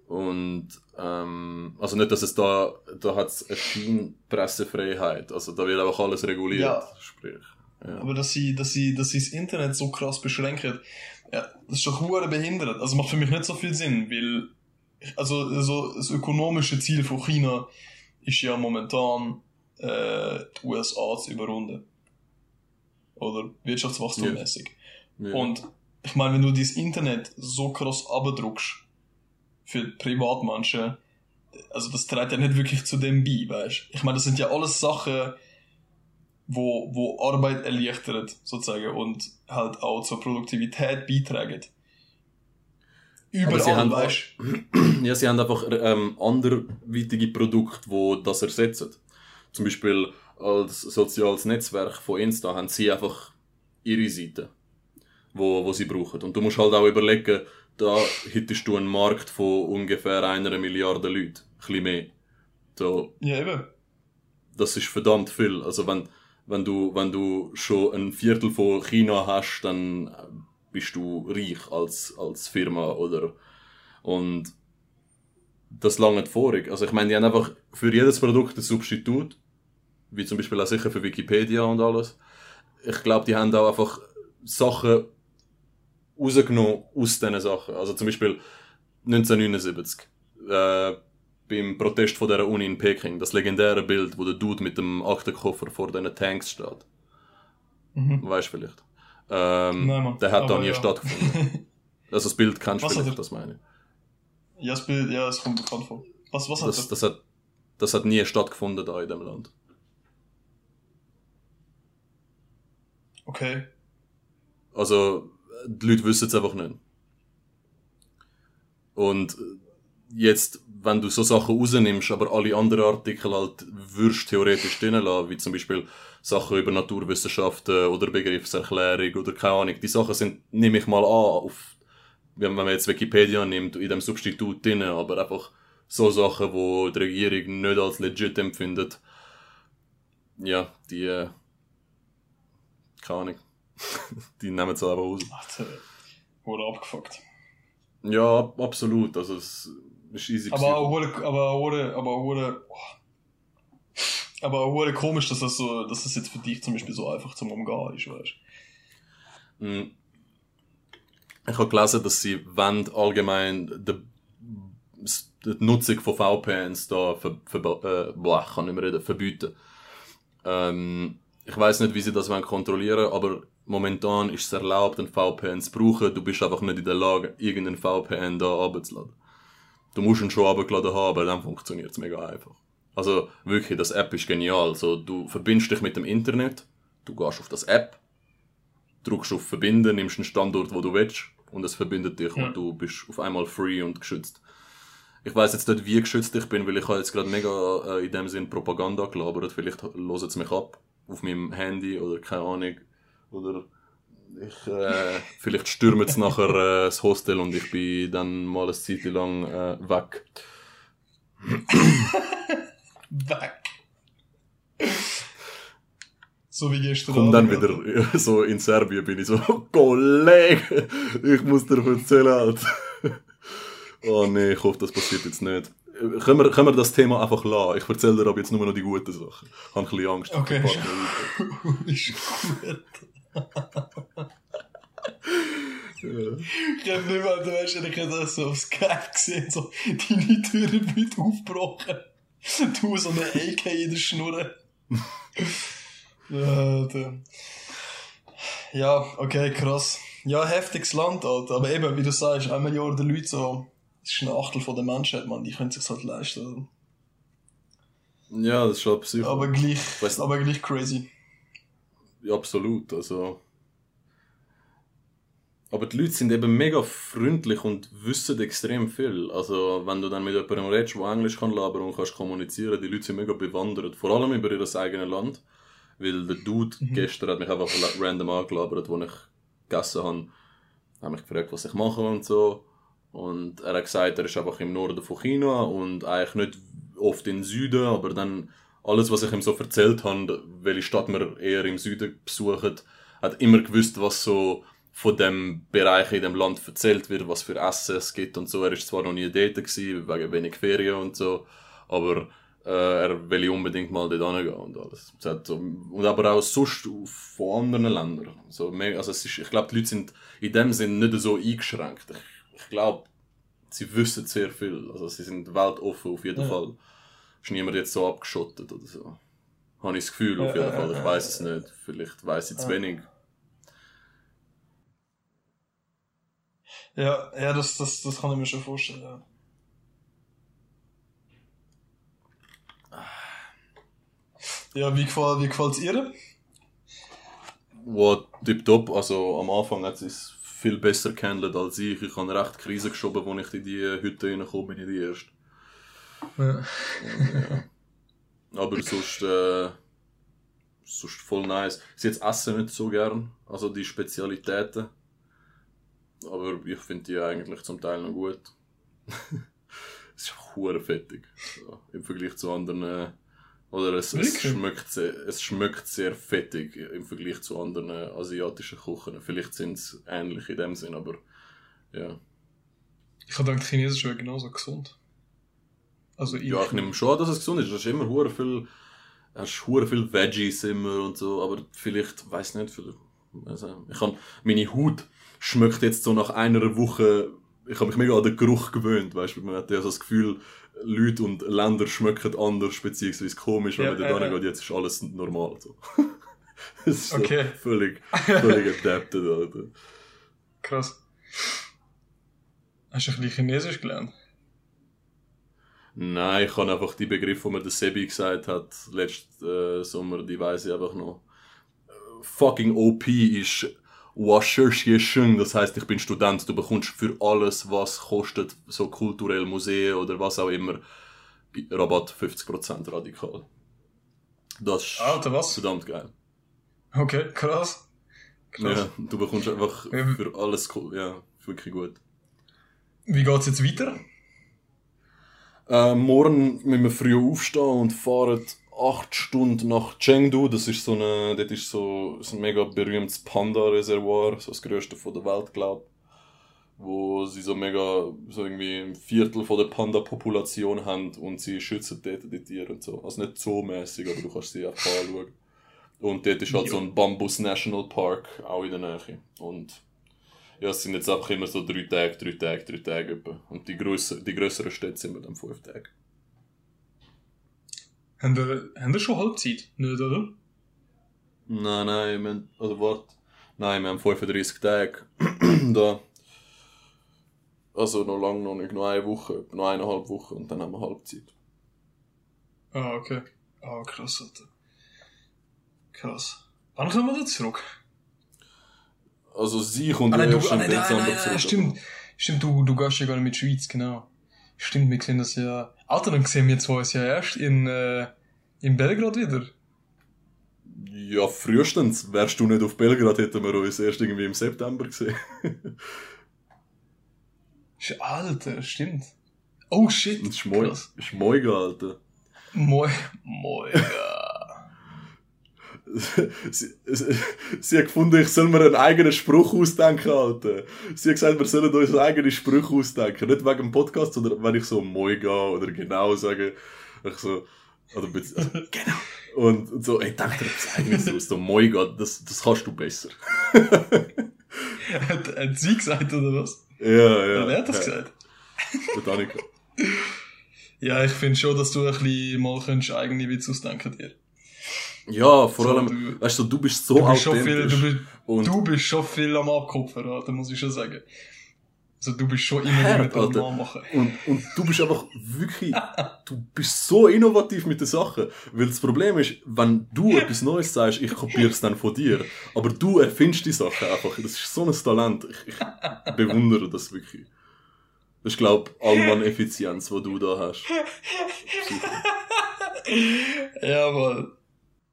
Speaker 1: Und ähm, also nicht, dass es da da hat es eine Scheinpressefreiheit, also da wird einfach alles reguliert,
Speaker 2: Ja.
Speaker 1: sprich. Ja.
Speaker 2: Aber dass sie, dass sie, dass sie das Internet so krass beschränken, ja, das ist doch hure behindert. Also macht für mich nicht so viel Sinn, weil, also, so, das ökonomische Ziel von China ist ja momentan, äh, die USA zu überrunden. Oder wirtschaftswachstummäßig.
Speaker 1: Ja.
Speaker 2: Und ich meine, wenn du dieses Internet so krass abdruckst für Privatmenschen, also das trägt ja nicht wirklich zu dem bei, weißt Ich meine, das sind ja alles Sachen, wo, wo Arbeit erleichtert, sozusagen, und halt auch zur Produktivität beitragen.
Speaker 1: Aber sie
Speaker 2: Überall,
Speaker 1: haben
Speaker 2: weißt
Speaker 1: Ja, sie haben einfach ähm, anderweitige Produkte, die das ersetzen. Zum Beispiel als soziales Netzwerk von Insta haben sie einfach ihre Seite, wo, wo sie brauchen. Und du musst halt auch überlegen, da hättest du einen Markt von ungefähr einer Milliarde Leuten. Ein bisschen mehr. So,
Speaker 2: Ja, eben.
Speaker 1: das ist verdammt viel. Also wenn, wenn du, wenn du schon ein Viertel von China hast, dann bist du reich als, als Firma oder, und das lange vorig. Also ich meine, die haben einfach für jedes Produkt ein Substitut, wie zum Beispiel auch sicher für Wikipedia und alles. ich glaube, die haben auch einfach Sachen rausgenommen aus diesen Sachen. Also zum Beispiel 1979, äh, beim Protest von der Uni in Peking, das legendäre Bild, wo der Dude mit dem Aktenkoffer vor diesen Tanks steht.
Speaker 2: Mhm.
Speaker 1: Weißt du vielleicht? Ähm,
Speaker 2: Nein, Mann.
Speaker 1: der hat da nie
Speaker 2: ja.
Speaker 1: stattgefunden. Also das Bild kennst du vielleicht,
Speaker 2: er-
Speaker 1: das meine ich.
Speaker 2: Ja, das Bild, ja, es kommt bekannt vor. Was, was hat
Speaker 1: Das,
Speaker 2: er?
Speaker 1: das, hat, das hat nie stattgefunden da in dem Land.
Speaker 2: Okay.
Speaker 1: Also, die Leute wissen es einfach nicht. Und jetzt, wenn du so Sachen rausnimmst, aber alle anderen Artikel halt würdest theoretisch drin lassen, wie zum Beispiel Sachen über Naturwissenschaften oder Begriffserklärung oder keine Ahnung, die Sachen sind, nehme ich mal an, auf, wenn man jetzt Wikipedia nimmt, in dem Substitut drin, aber einfach so Sachen, wo die Regierung nicht als legit empfindet, ja, die, äh, keine Ahnung, die nehmen es einfach raus.
Speaker 2: Alter, wurde abgefuckt.
Speaker 1: Ja, ab- absolut. Also es ist easy.
Speaker 2: Aber auch wurde, aber wurde, aber wurde, aber auch wurde komisch, dass das so, dass das jetzt für dich zum Beispiel so einfach zum Umgehen ist, weißt
Speaker 1: Mm. Ich habe gelesen, dass sie wollen allgemein die, die Nutzung von VPNs da ver, ver, äh, boah, kann nicht mehr reden, verbieten. Ähm, ich weiß nicht, wie sie das wollen kontrollieren, aber momentan ist es erlaubt, einen VPN zu brauchen. Du bist einfach nicht in der Lage, irgendeinen VPN da abzuladen. Du musst ihn schon abgeladen haben, aber dann funktioniert es mega einfach. Also wirklich, das App ist genial. Also, du verbindest dich mit dem Internet, du gehst auf das App, drückst auf Verbinden, nimmst einen Standort, wo du willst und es verbindet dich
Speaker 2: Ja.
Speaker 1: und du bist auf einmal free und geschützt. Ich weiß jetzt nicht, wie geschützt ich bin, weil ich habe jetzt gerade mega äh, in dem Sinn Propaganda gelabert. Vielleicht hören sie mich ab auf meinem Handy oder keine Ahnung. Oder ich, äh, vielleicht stürmen sie nachher äh, das Hostel und ich bin dann mal eine Zeit lang äh, weg.
Speaker 2: Weg. So wie gestern
Speaker 1: Komm dann wieder so in Serbien bin ich so, Kollege, ich muss dir erzählen. Alter. oh nee, ich hoffe, das passiert jetzt nicht. Können wir, können wir das Thema einfach lassen? Ich erzähle dir aber jetzt nur noch die guten Sachen. Ich habe ein bisschen Angst.
Speaker 2: Okay. Ist gut.
Speaker 1: Ja.
Speaker 2: Ich hab nicht mal, du weißt, ich hab das so auf Skype gesehen, so, deine Türen wird aufgebrochen. Du so eine AK in der Schnur. ja, ja, okay, krass. Ja, heftiges Land, Alter. Aber eben, wie du sagst, eine Milliarde Leute so, das ist ein Achtel von der Menschheit, man, die können sich's halt leisten.
Speaker 1: ja, das ist schon psycho.
Speaker 2: Aber gleich,
Speaker 1: Weißt
Speaker 2: aber gleich crazy.
Speaker 1: Ja, absolut. Also. Aber die Leute sind eben mega freundlich und wissen extrem viel. Also, wenn du dann mit jemandem redest, der Englisch kann labern und kannst kommunizieren, die Leute sind mega bewandert. Vor allem über ihr eigenes Land. Weil der Dude
Speaker 2: Mhm.
Speaker 1: gestern hat mich einfach random angelabert, wo ich gegessen habe. Hat mich gefragt, was ich mache und so. Und er hat gesagt, er ist einfach im Norden von China und eigentlich nicht oft im Süden, aber dann alles, was ich ihm so erzählt habe, welche Stadt wir eher im Süden besuchen, hat immer gewusst, was so von dem Bereich in dem Land erzählt wird, was für Essen es gibt und so. Er ist zwar noch nie dort gewesen, wegen wenig Ferien und so, aber äh, er will unbedingt mal dort hingehen und alles. So, und aber auch sonst von anderen Ländern. So, also ist, ich glaube, die Leute sind in dem Sinn nicht so eingeschränkt. Ich, ich glaube, sie wissen sehr viel. Also sie sind weltoffen auf jeden
Speaker 2: Ja.
Speaker 1: Fall. Ist niemand jetzt so abgeschottet oder so. Habe ich das Gefühl,
Speaker 2: Ja,
Speaker 1: auf jeden
Speaker 2: ja,
Speaker 1: Fall.
Speaker 2: ja,
Speaker 1: Ich weiß es
Speaker 2: ja.
Speaker 1: nicht. Vielleicht weiß ich zu
Speaker 2: Ja.
Speaker 1: wenig.
Speaker 2: Ja, ja, das, das, das kann ich mir schon vorstellen, ja. Ja, wie gefällt, wie gefällt's ihr?
Speaker 1: Wow, tipptopp. Also am Anfang hat es viel besser gehandelt als ich. Ich habe recht Krise geschoben, als ich in die Hütte reingekommen bin, in die erste.
Speaker 2: Ja.
Speaker 1: Ja. Aber sonst, äh, sonst voll nice. Sie jetzt essen nicht so gern, also die Spezialitäten. Aber ich finde die eigentlich zum Teil noch gut. es ist hure fettig. So, Im Vergleich zu anderen. Oder es, es, schmeckt sehr, es schmeckt sehr fettig im Vergleich zu anderen asiatischen Küchen. Vielleicht sind sie ähnlich in dem Sinn, aber ja.
Speaker 2: Ich habe gedacht, Chinesisch wäre genauso gesund. Also ich.
Speaker 1: Ja, ich nehme schon an, dass es gesund ist. Das ist immer hure viel hast hure viel Veggies immer und so, aber vielleicht, weiß nicht, vielleicht, also, ich kann, meine Haut schmeckt jetzt so nach einer Woche, ich habe mich mega an den Geruch gewöhnt, weißt du, man hat ja so das Gefühl, Leute und Länder schmecken anders, beziehungsweise komisch, wenn
Speaker 2: Ja,
Speaker 1: man da
Speaker 2: ja.
Speaker 1: geht, jetzt ist alles normal, so. das ist so
Speaker 2: Okay.
Speaker 1: völlig, völlig adapted, Alter.
Speaker 2: Krass. Hast du ein bisschen Chinesisch gelernt?
Speaker 1: Nein, ich habe einfach die Begriffe, die mir der Sebi gesagt hat, letzten äh, Sommer, die weiß ich einfach noch. Äh, Fucking OP ist Washershisheng, das heißt, ich bin Student, du bekommst für alles, was kostet, so kulturell Museen oder was auch immer, Rabatt 50% radikal. Das ist
Speaker 2: Alter, was?
Speaker 1: verdammt geil.
Speaker 2: Okay, krass. Krass.
Speaker 1: Ja, du bekommst einfach
Speaker 2: Ja.
Speaker 1: für alles, cool- ja, wirklich gut.
Speaker 2: Wie geht's jetzt weiter?
Speaker 1: Äh, morgen müssen wir früh aufstehen und fahren acht Stunden nach Chengdu. Das ist so eine, dort ist so so ein mega berühmtes Panda-Reservoir, so das größte von der Welt, glaub. Wo sie so mega, so irgendwie ein Viertel von der Panda-Population haben und sie schützen dort die Tiere und so. Also nicht so mäßig, aber du kannst sie einfach anschauen. Und dort ist halt so ein Bambus National Park, auch in der Nähe. Und ja, es sind jetzt einfach immer so drei Tage, drei Tage, drei Tage etwa. Und die, grösser, die grösseren Städte sind wir dann fünf Tage.
Speaker 2: Haben wir, haben wir schon Halbzeit? Nicht, oder?
Speaker 1: Nein, nein, wir haben, also warte. Nein, wir haben 35 Tage da. Also noch lange noch nicht, noch eine Woche, noch eineinhalb Wochen und dann haben wir Halbzeit.
Speaker 2: Ah, okay. Ah, krass, Alter. Krass. Wann kommen wir da zurück?
Speaker 1: Also sie kommt
Speaker 2: Ah, nein, du,
Speaker 1: erst
Speaker 2: ah,
Speaker 1: im
Speaker 2: nein, nein,
Speaker 1: Dezember
Speaker 2: nein, nein,
Speaker 1: zurück.
Speaker 2: stimmt. Stimmt, du, du gehst ja gar nicht mit Schweiz, genau. Stimmt, wir sehen das ja. Alter, dann sehen wir zwei uns ja erst in, äh, in Belgrad wieder.
Speaker 1: Ja, frühestens. Wärst du nicht auf Belgrad, hätten wir uns erst irgendwie im September gesehen.
Speaker 2: Alter, stimmt. Oh shit.
Speaker 1: Das ist moi- moiga, Alter.
Speaker 2: Moi, moi, ja.
Speaker 1: Sie, sie, hat gefunden, ich soll mir einen eigenen Spruch ausdenken, Alter. Sie hat gesagt, wir sollen uns einen eigenen Spruch ausdenken. Nicht wegen dem Podcast, sondern wenn ich so moiga oder genau sage. Ich so, oder also, genau. Und, und so, ey, denk dir etwas eigenes aus. So, moiga, das, das kannst du besser.
Speaker 2: hat, hat sie gesagt, oder was?
Speaker 1: Ja, ja.
Speaker 2: Ja, Wer hat das
Speaker 1: ja,
Speaker 2: gesagt?
Speaker 1: Der Annika.
Speaker 2: Ja, ich finde schon, dass du ein bisschen mal könntest eigene Witze ausdenken dir.
Speaker 1: Ja, vor
Speaker 2: So,
Speaker 1: allem,
Speaker 2: du-
Speaker 1: weißt du, du bist so
Speaker 2: Du bist schon viel,
Speaker 1: authentisch.
Speaker 2: du bist,
Speaker 1: und
Speaker 2: du bist schon viel am Abkupfern, Alter, muss ich schon sagen. Also du bist schon immer
Speaker 1: Hart,
Speaker 2: mit dem machen.
Speaker 1: Und, und du bist einfach wirklich, du bist so innovativ mit den Sachen. Weil das Problem ist, wenn du etwas Neues sagst, ich kopiere es dann von dir. Aber du erfindest die Sachen einfach. Das ist so ein Talent. Ich, ich bewundere das wirklich. Das ist, glaube ich, Allmann-Effizienz, die du da hast.
Speaker 2: Ja, Mann.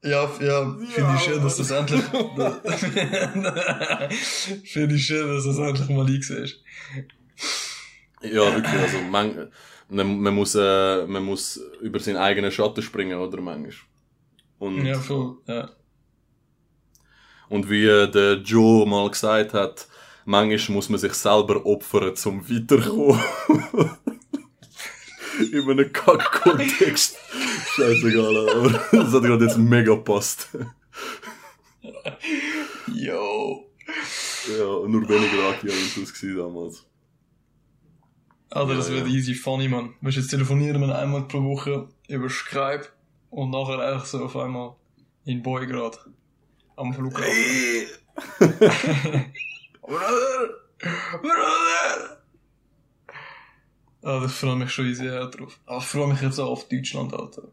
Speaker 2: Ja, ja, finde ich schön, dass das endlich, finde ich schön, dass das endlich mal eingesehen
Speaker 1: Ja, wirklich. Also, man, man, man, muss, äh, man muss über seinen eigenen Schatten springen, oder manchmal. Und,
Speaker 2: Ja, voll, ja.
Speaker 1: Und wie äh, der Joe mal gesagt hat, manchmal muss man sich selber opfern, zum weiterkommen. In einem Kack-Kontext. Scheißegal, aber das hat gerade jetzt mega gepasst.
Speaker 2: Yo.
Speaker 1: Ja, nur weniger Aki-Aventus gewesen damals.
Speaker 2: Alter, das
Speaker 1: Ja,
Speaker 2: wird
Speaker 1: ja.
Speaker 2: easy funny, man. Weißt jetzt telefonieren wir einmal pro Woche über Skype und nachher einfach so auf einmal in Boygrad. Am Flughafen.
Speaker 1: Hey!
Speaker 2: Brother! Brother! Ah, das freue mich schon sehr drauf. Aber ich freue mich jetzt auch auf Deutschland, Alter.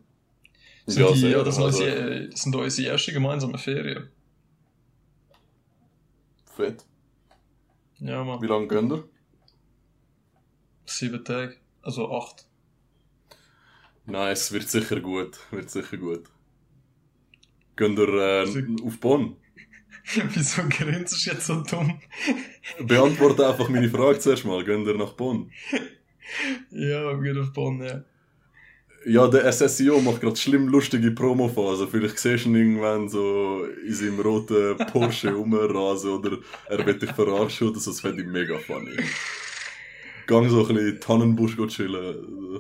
Speaker 2: Das sind,
Speaker 1: Ja,
Speaker 2: die,
Speaker 1: sehr,
Speaker 2: ja, das, sind
Speaker 1: also-
Speaker 2: unsere, das sind unsere erste gemeinsame Ferien.
Speaker 1: Fett.
Speaker 2: Ja,
Speaker 1: Wie
Speaker 2: man.
Speaker 1: lange gehen ihr?
Speaker 2: Sieben Tage. Also acht.
Speaker 1: Nice, wird sicher gut. Wird sicher gut. Gehen ihr äh, auf Bonn?
Speaker 2: Wieso grinst du jetzt so dumm?
Speaker 1: Beantworte einfach meine Frage zuerst mal. Gehen ihr nach Bonn?
Speaker 2: Ja, wir gehen auf Bonn, ja.
Speaker 1: Ja, der SSIO macht gerade schlimm lustige Promophase. Vielleicht siehst du ihn irgendwann so in seinem roten Porsche rumrasen oder er wird dich verarschen oder so. Das fände ich mega funny. Gang so ein bisschen Tannenbusch chillen.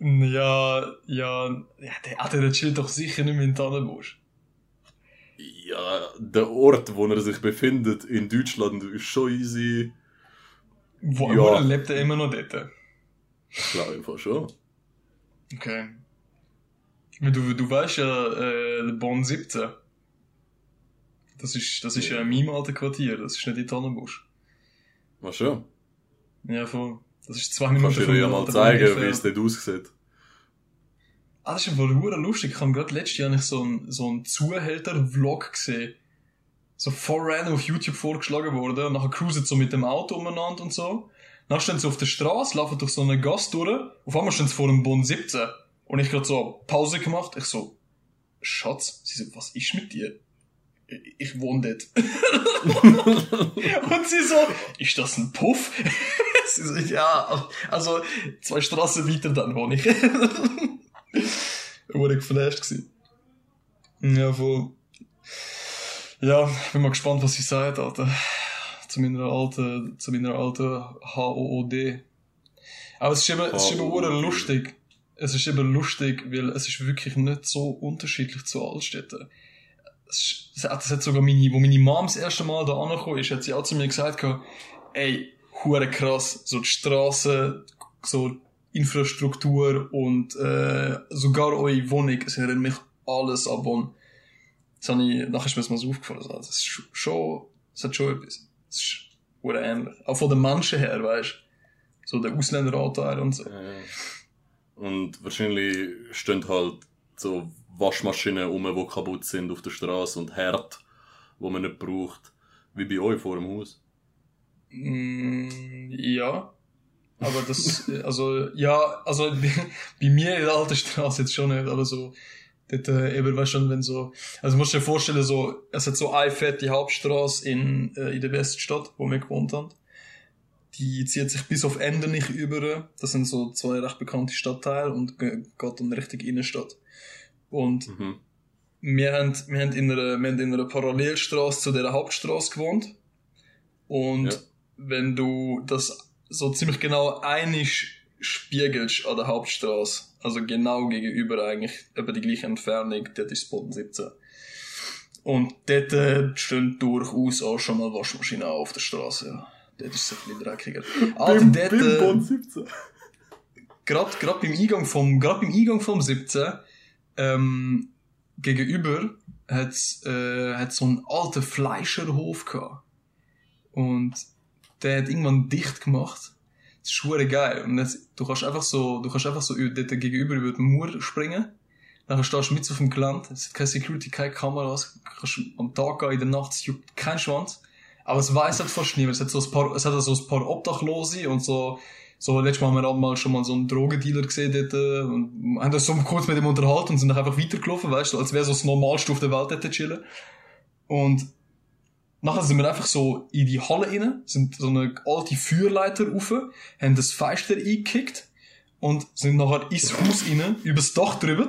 Speaker 2: Ja, ja, ja der, ah, der chillt doch sicher nicht mehr in Tannenbusch.
Speaker 1: Ja, der Ort, wo er sich befindet in Deutschland, ist schon easy.
Speaker 2: Wo,
Speaker 1: Ja.
Speaker 2: wo lebt er immer noch dort?
Speaker 1: Ich glaube einfach schon.
Speaker 2: Okay. Du, du weißt ja, äh, der Bonn 17. Das ist, das ist ja in meinem alten Quartier, das ist nicht in Tannenbusch.
Speaker 1: Was schon?
Speaker 2: Ja, voll. Das ist zwei Minuten
Speaker 1: Kannst du dir ja mal zeigen, wie es dort aussieht.
Speaker 2: Ah, das ist wohl hure lustig. Ich habe gerade letztes Jahr nicht so einen, so einen Zuhälter-Vlog gesehen. So voll random auf YouTube vorgeschlagen worden. Und nachher cruisen so mit dem Auto umeinander und so. Dann stehen sie auf der Straße, laufen durch so eine Gasse durch. Auf einmal stehen sie vor dem Bund 17. Und ich gerade so Pause gemacht. Ich so, Schatz, sie so, was ist mit dir? Ich, ich wohne dort. und sie so, ist das ein Puff? sie so, ja, also zwei Straßen weiter dann wohne ich. Wurde geflasht gsi. Ja, voll. Ja, bin mal gespannt, was sie sagt, Alter. Zu meiner alten, zu meiner alten HOOD. Aber es ist eben, es ist eben lustig. Es ist eben lustig, weil es ist wirklich nicht so unterschiedlich zu Altstädten. Es ist, das hat sogar meine, wo meine Mom das erste Mal da angekommen ist, hat sie auch zu mir gesagt, ey, hure krass, so die Straße, so Infrastruktur und äh, sogar eure Wohnung, es erinnert mich alles an Bonn. Das habe ich, nachher ist mir das mal so aufgefallen, also, das ist sch- schon, es hat schon etwas. Es ist ähnlich. Auch von den Menschen her, weißt du. So der Ausländeranteil und so.
Speaker 1: Ja, ja. Und wahrscheinlich stehen halt so Waschmaschinen rum, die kaputt sind auf der Straße und Herd, wo man nicht braucht. Wie bei euch vor dem Haus.
Speaker 2: Mm, ja. Aber das, also, ja, also bei mir in der alten Straße jetzt schon nicht, aber so, dort, äh, eben, weißt schon, wenn so, also musst du dir vorstellen, so, es hat so eine fette Hauptstraße in, äh, in der Weststadt, wo wir gewohnt haben. Die zieht sich bis auf Ende nicht über. Das sind so zwei recht bekannte Stadtteile und ge- geht dann Richtung Innenstadt. Und
Speaker 1: Mhm.
Speaker 2: wir haben, wir haben in einer, wir haben in einer Parallelstraße zu der Hauptstraße gewohnt. Und
Speaker 1: Ja.
Speaker 2: wenn du das so ziemlich genau einig spiegelst an der Hauptstraße, also genau gegenüber eigentlich, über die gleiche Entfernung, dort ist Boden 17. Und dort äh, stehen durchaus auch schon mal Waschmaschinen auf der Straße. Ja. Dort ist es ein bisschen dreckiger. Also dort, äh,
Speaker 1: Bonn 17.
Speaker 2: gerade gerade beim Eingang vom gerade beim Eingang vom 17 ähm, gegenüber hat's äh, hat so einen alten Fleischerhof gehabt und der hat irgendwann dicht gemacht das ist schwer geil. Und jetzt, du kannst einfach so du kannst einfach so dort gegenüber über den Mauer springen. Dann stehst du mit auf dem Gelände. Es hat keine Security keine Kameras du kannst am Tag gehen in der Nacht. Es juckt kein Schwanz. Aber es weiß halt fast niemand. Es hat so ein paar es hat so ein paar Obdachlose und so so, letztes Mal haben wir auch mal schon mal so einen Drogendealer gesehen dort, äh, und haben uns so kurz mit ihm unterhalten und sind dann einfach weitergelaufen, weißt du, als wäre so das Normalste auf der Welt dort chillen. Und nachher sind wir einfach so in die Halle rein, sind so eine alte Feuerleiter rauf, haben das Fenster eingekickt und sind nachher ins Haus rein, übers Dach drüber,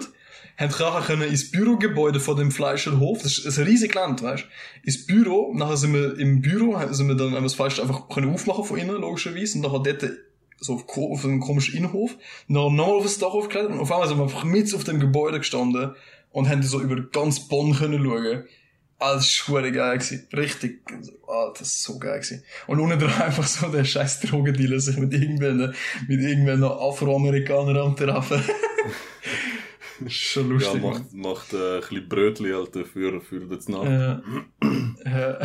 Speaker 2: haben nachher können ins Bürogebäude von dem Fleischerhof, das ist ein riesiges Land, weißt du, ins Büro, nachher sind wir im Büro, sind wir dann haben wir das Fleisch einfach können aufmachen von innen, logischerweise, und nachher dort so auf, auf einem komischen Innenhof, noch nochmal auf das Dach aufgeklettert und auf einmal sind wir einfach mit auf dem Gebäude gestanden und haben so über ganz Bonn können schauen. Ah, das ist verdammt geil gewesen. Richtig, ah, das ist so geil gewesen. Und unten dran einfach so der scheiß Drogendealer sich mit irgendwelchen, mit irgendwelchen Afroamerikanern am Treffen. Schon
Speaker 1: Ja,
Speaker 2: lustig. Mann.
Speaker 1: macht, macht äh, ein bisschen Brötli halt für, für das Nacht.
Speaker 2: Ja. ja.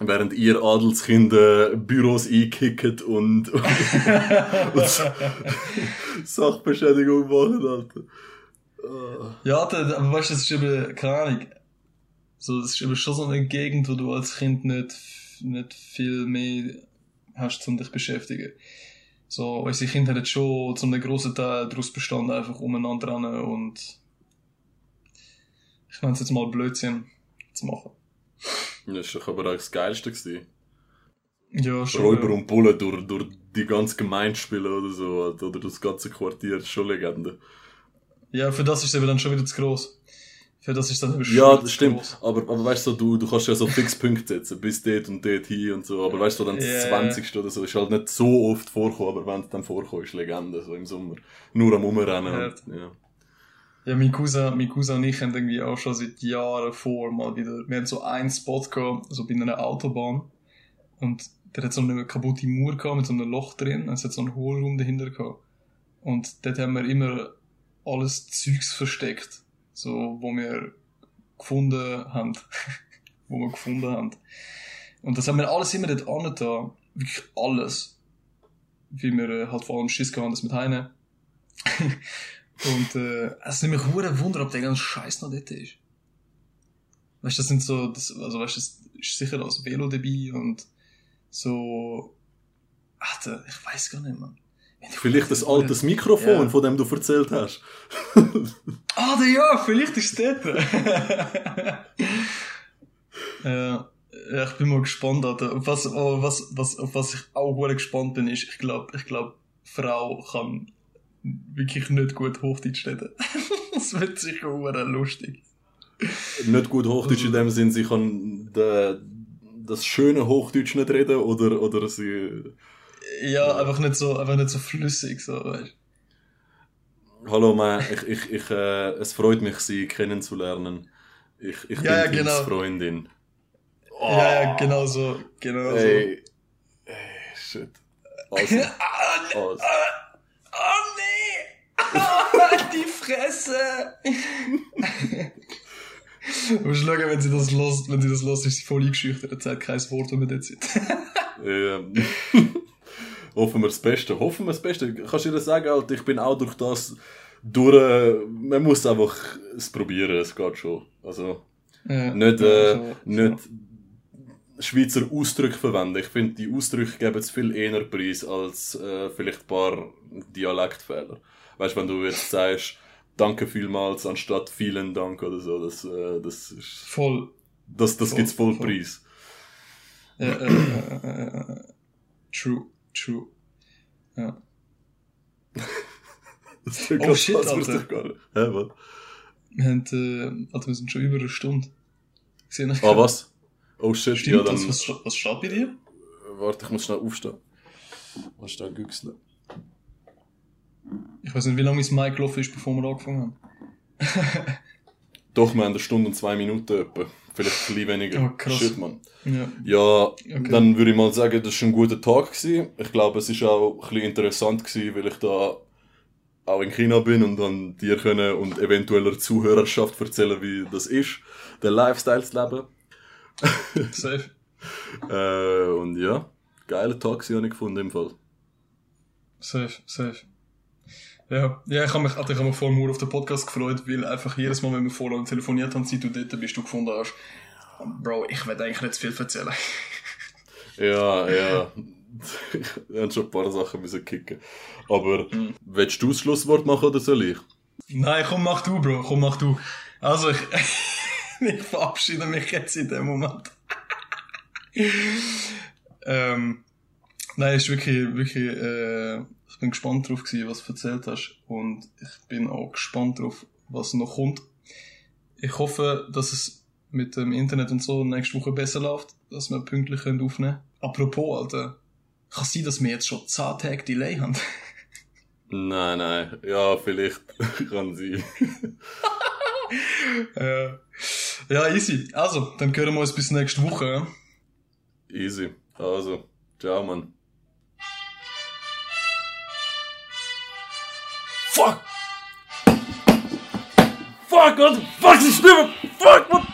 Speaker 1: Während ihr Adelskinder Büros einkickt und, und, Sachbeschädigung machen, Alter. Ah.
Speaker 2: Ja, aber weißt du, das ist eben, keine Ahnung. So, das ist eben schon so eine Gegend, wo du als Kind nicht, nicht viel mehr hast, um dich zu beschäftigen. So, unsere Kinder haben schon zu einem grossen Teil daraus bestanden, einfach umeinander rennen und ich nenne es jetzt mal Blödsinn zu machen.
Speaker 1: Das war doch aber auch das Geilste. Gewesen.
Speaker 2: Ja, schon.
Speaker 1: Räuber
Speaker 2: ja.
Speaker 1: und Bullen durch, durch die ganze Gemeinde spielen oder so, oder das ganze Quartier, das ist schon Legende.
Speaker 2: Ja, für das ist es eben dann schon wieder zu gross. Für das ist dann eben
Speaker 1: Ja, das stimmt. Aber, aber weißt du, du, du kannst ja so Fixpunkte setzen, bis dort und dort hin und so. Aber weißt du, dann das
Speaker 2: Ja.
Speaker 1: 20. oder so ist halt nicht so oft vorgekommen, aber wenn es dann vorkommt, ist Legende, so im Sommer. Nur am Umrennen.
Speaker 2: Ja.
Speaker 1: Und, ja.
Speaker 2: Ja, mein Cousin, mein Cousin und ich haben irgendwie auch schon seit Jahren vor mal wieder, wir haben so einen Spot gehabt, so bei einer Autobahn. Und der hat so eine kaputte Mauer gehabt mit so einem Loch drin. Es hat so einen Hohlraum dahinter gehabt. Und dort haben wir immer alles Zeugs versteckt. So, wo wir gefunden haben. wo wir gefunden haben. Und das haben wir alles immer dort angetan. Wirklich alles. Wie wir äh, halt vor allem Schiss gehabt das mit heine. Und äh, es nimmt mich hure Wunder, ob der ganze Scheiß noch dort ist. Weißt du, das sind so, das, also weißt du, das ist sicher das Velo dabei und so. Alter, ich weiß gar nicht, man.
Speaker 1: Vielleicht das altes Mikrofon,
Speaker 2: Ja.
Speaker 1: von dem du erzählt hast.
Speaker 2: Ah, ja, vielleicht ist es dort. ja, ja, ich bin mal gespannt, Alter. Auf was, oh, was, was, auf was ich auch gespannt bin, ist, ich glaube, ich glaube, Frau kann wirklich nicht gut Hochdeutsch reden. das wird sicher hure lustig.
Speaker 1: Nicht gut Hochdeutsch in dem Sinn, sie kann de, das schöne Hochdeutsch nicht reden oder, oder sie.
Speaker 2: Ja, einfach nicht so, einfach nicht so flüssig, so, weißt
Speaker 1: Hallo, man, ich, ich, ich, äh, es freut mich, Sie kennenzulernen. Ich, ich
Speaker 2: Ja, ja,
Speaker 1: bin Tils
Speaker 2: genau.
Speaker 1: Freundin.
Speaker 2: Ja, ja, genau so, genau so.
Speaker 1: Ey, ey, shit. Also,
Speaker 2: ne-
Speaker 1: also.
Speaker 2: Oh nee! Ah, die Fresse! Musst schauen, wenn sie das los, wenn sie das los ist sie voll eingeschüchtert, sagt kein Wort, wenn wir dort sind.
Speaker 1: Ähm, hoffen wir das Beste. Hoffen wir das Beste. Kannst du dir sagen, Alter, ich bin auch durch das durch. Äh, man muss einfach es probieren, es geht schon. Also,
Speaker 2: Ja,
Speaker 1: nicht, äh,
Speaker 2: so,
Speaker 1: nicht Schweizer Ausdrücke verwenden. Ich finde, die Ausdrücke geben es viel eher Preis als äh, vielleicht ein paar Dialektfehler. Weißt du, wenn du jetzt sagst, danke vielmals anstatt vielen Dank oder so, das, äh, das,
Speaker 2: So.
Speaker 1: ist,
Speaker 2: Voll.
Speaker 1: das, das
Speaker 2: Voll,
Speaker 1: gibt's voll
Speaker 2: voll.
Speaker 1: Preis.
Speaker 2: Äh, äh, äh, true, true. Ja.
Speaker 1: Das klingt
Speaker 2: Oh, shit, Alter.
Speaker 1: ich gar nicht. Hä, was?
Speaker 2: Wir haben, äh, also wir sind schon über eine Stunde. Gesehen,
Speaker 1: Ah, was? Oh shit,
Speaker 2: Stimmt
Speaker 1: ja, dann.
Speaker 2: das? Was, was steht bei dir?
Speaker 1: Warte, ich muss schnell aufstehen. Was da güchseln?
Speaker 2: Ich weiß nicht, wie lange mein Mic gelaufen ist, bevor wir angefangen haben.
Speaker 1: Doch, wir haben eine Stunde und zwei Minuten etwa. Vielleicht ein bisschen weniger.
Speaker 2: Oh, krass.
Speaker 1: Shit, Mann.
Speaker 2: Ja.
Speaker 1: Ja,
Speaker 2: Okay.
Speaker 1: dann würde ich mal sagen, das war ein guter Tag. Gewesen. Ich glaube, es war auch ein bisschen interessant, gewesen, weil ich da auch in China bin und dann dir können und eventueller Zuhörerschaft erzählen, wie das ist, den Lifestyle zu leben.
Speaker 2: Safe.
Speaker 1: Äh, und ja, geiler Tag habe ich gefunden im Fall.
Speaker 2: Safe, safe. Ja, ja ich habe mich, Alter, ich hab mich voll auf den Podcast gefreut, weil einfach jedes Mal, wenn wir vorher telefoniert haben, seit du dort bist, du gefunden hast, Bro, ich werde eigentlich nicht zu viel erzählen.
Speaker 1: Ja, ja. ich habe schon ein paar Sachen müssen kicken. Aber
Speaker 2: Mhm.
Speaker 1: willst du das Schlusswort machen oder soll ich?
Speaker 2: Nein, komm, mach du, Bro, komm, mach du. Also, ich, ich verabschiede mich jetzt in dem Moment. ähm, nein, es ist wirklich, wirklich, äh, bin gespannt drauf gewesen, was du erzählt hast. Und ich bin auch gespannt drauf, was noch kommt. Ich hoffe, dass es mit dem Internet und so nächste Woche besser läuft, dass wir pünktlich können aufnehmen Apropos, Alter, kann sein, dass wir jetzt schon 10 Tage Delay haben.
Speaker 1: Nein, nein. Ja, vielleicht kann sie.
Speaker 2: Äh, ja, easy. Also, dann hören wir uns bis nächste Woche. Ja?
Speaker 1: Easy. Also, ciao, Mann. Fuck! Fuck, what the fuck is this? Fuck, what